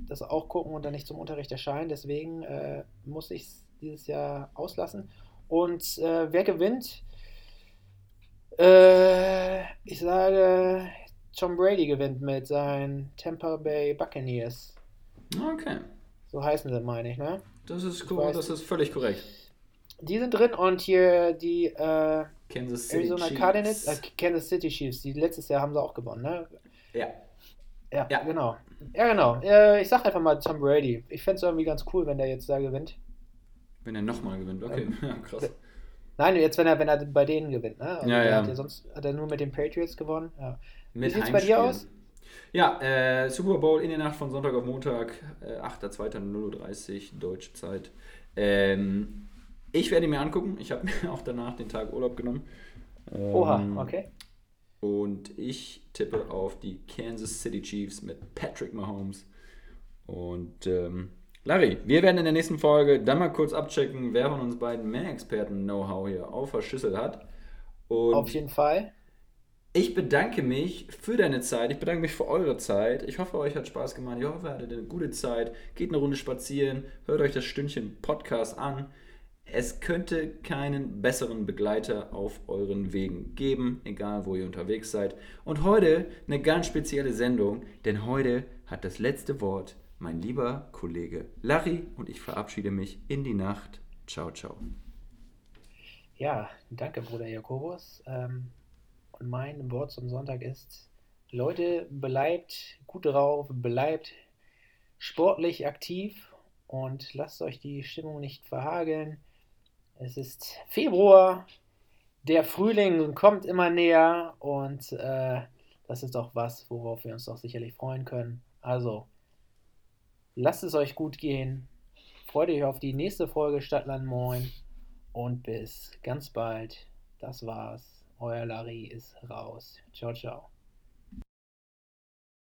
das auch gucken und dann nicht zum Unterricht erscheinen. Deswegen äh, muss ich es dieses Jahr auslassen. Und äh, wer gewinnt? Äh, ich sage, Tom Brady gewinnt mit seinen Tampa Bay Buccaneers. Okay. So heißen sie, meine ich, ne? Das ist cool, weiß das ist völlig korrekt. Die sind drin und hier die äh, Kansas City Arizona Chiefs. Cardinals, äh, Kansas City Chiefs, die letztes Jahr haben sie auch gewonnen, ne? Ja. Ja, Ja. genau. Ja, genau. Äh, ich sag einfach mal Tom Brady. Ich fände es irgendwie ganz cool, wenn der jetzt da gewinnt. Wenn er nochmal gewinnt. Okay, ja, krass. Nein, jetzt wenn er, wenn er bei denen gewinnt, ne? Also Ja, ja. Hat ja sonst hat er nur mit den Patriots gewonnen. Ja. Mit sieht's bei dir aus? Ja, äh, Super Bowl in der Nacht von Sonntag auf Montag, äh, 8.2.0.30 deutsche Zeit. Ähm, ich werde ihn mir angucken. Ich habe mir auch danach den Tag Urlaub genommen. Ähm, Oha, okay. Und ich tippe auf die Kansas City Chiefs mit Patrick Mahomes. Und ähm, Larry, wir werden in der nächsten Folge dann mal kurz abchecken, wer von uns beiden mehr Experten-Know-how hier auf der Schüssel hat. Und Auf jeden Fall. ich bedanke mich für deine Zeit. Ich bedanke mich für eure Zeit. Ich hoffe, euch hat Spaß gemacht. Ich hoffe, ihr hattet eine gute Zeit. Geht eine Runde spazieren. Hört euch das Stündchen Podcast an. Es könnte keinen besseren Begleiter auf euren Wegen geben, egal wo ihr unterwegs seid. Und heute eine ganz spezielle Sendung, denn heute hat das letzte Wort mein lieber Kollege Larry und ich verabschiede mich in die Nacht. Ciao, ciao. Ja, danke, Bruder Jakobus. Ähm, und mein Wort zum Sonntag ist, Leute, bleibt gut drauf, bleibt sportlich aktiv und lasst euch die Stimmung nicht verhageln. Es ist Februar, der Frühling kommt immer näher und äh, das ist doch was, worauf wir uns doch sicherlich freuen können. Also, lasst es euch gut gehen. Freut euch auf die nächste Folge Stadtland Moin und bis ganz bald. Das war's. Euer Larry ist raus. Ciao, ciao.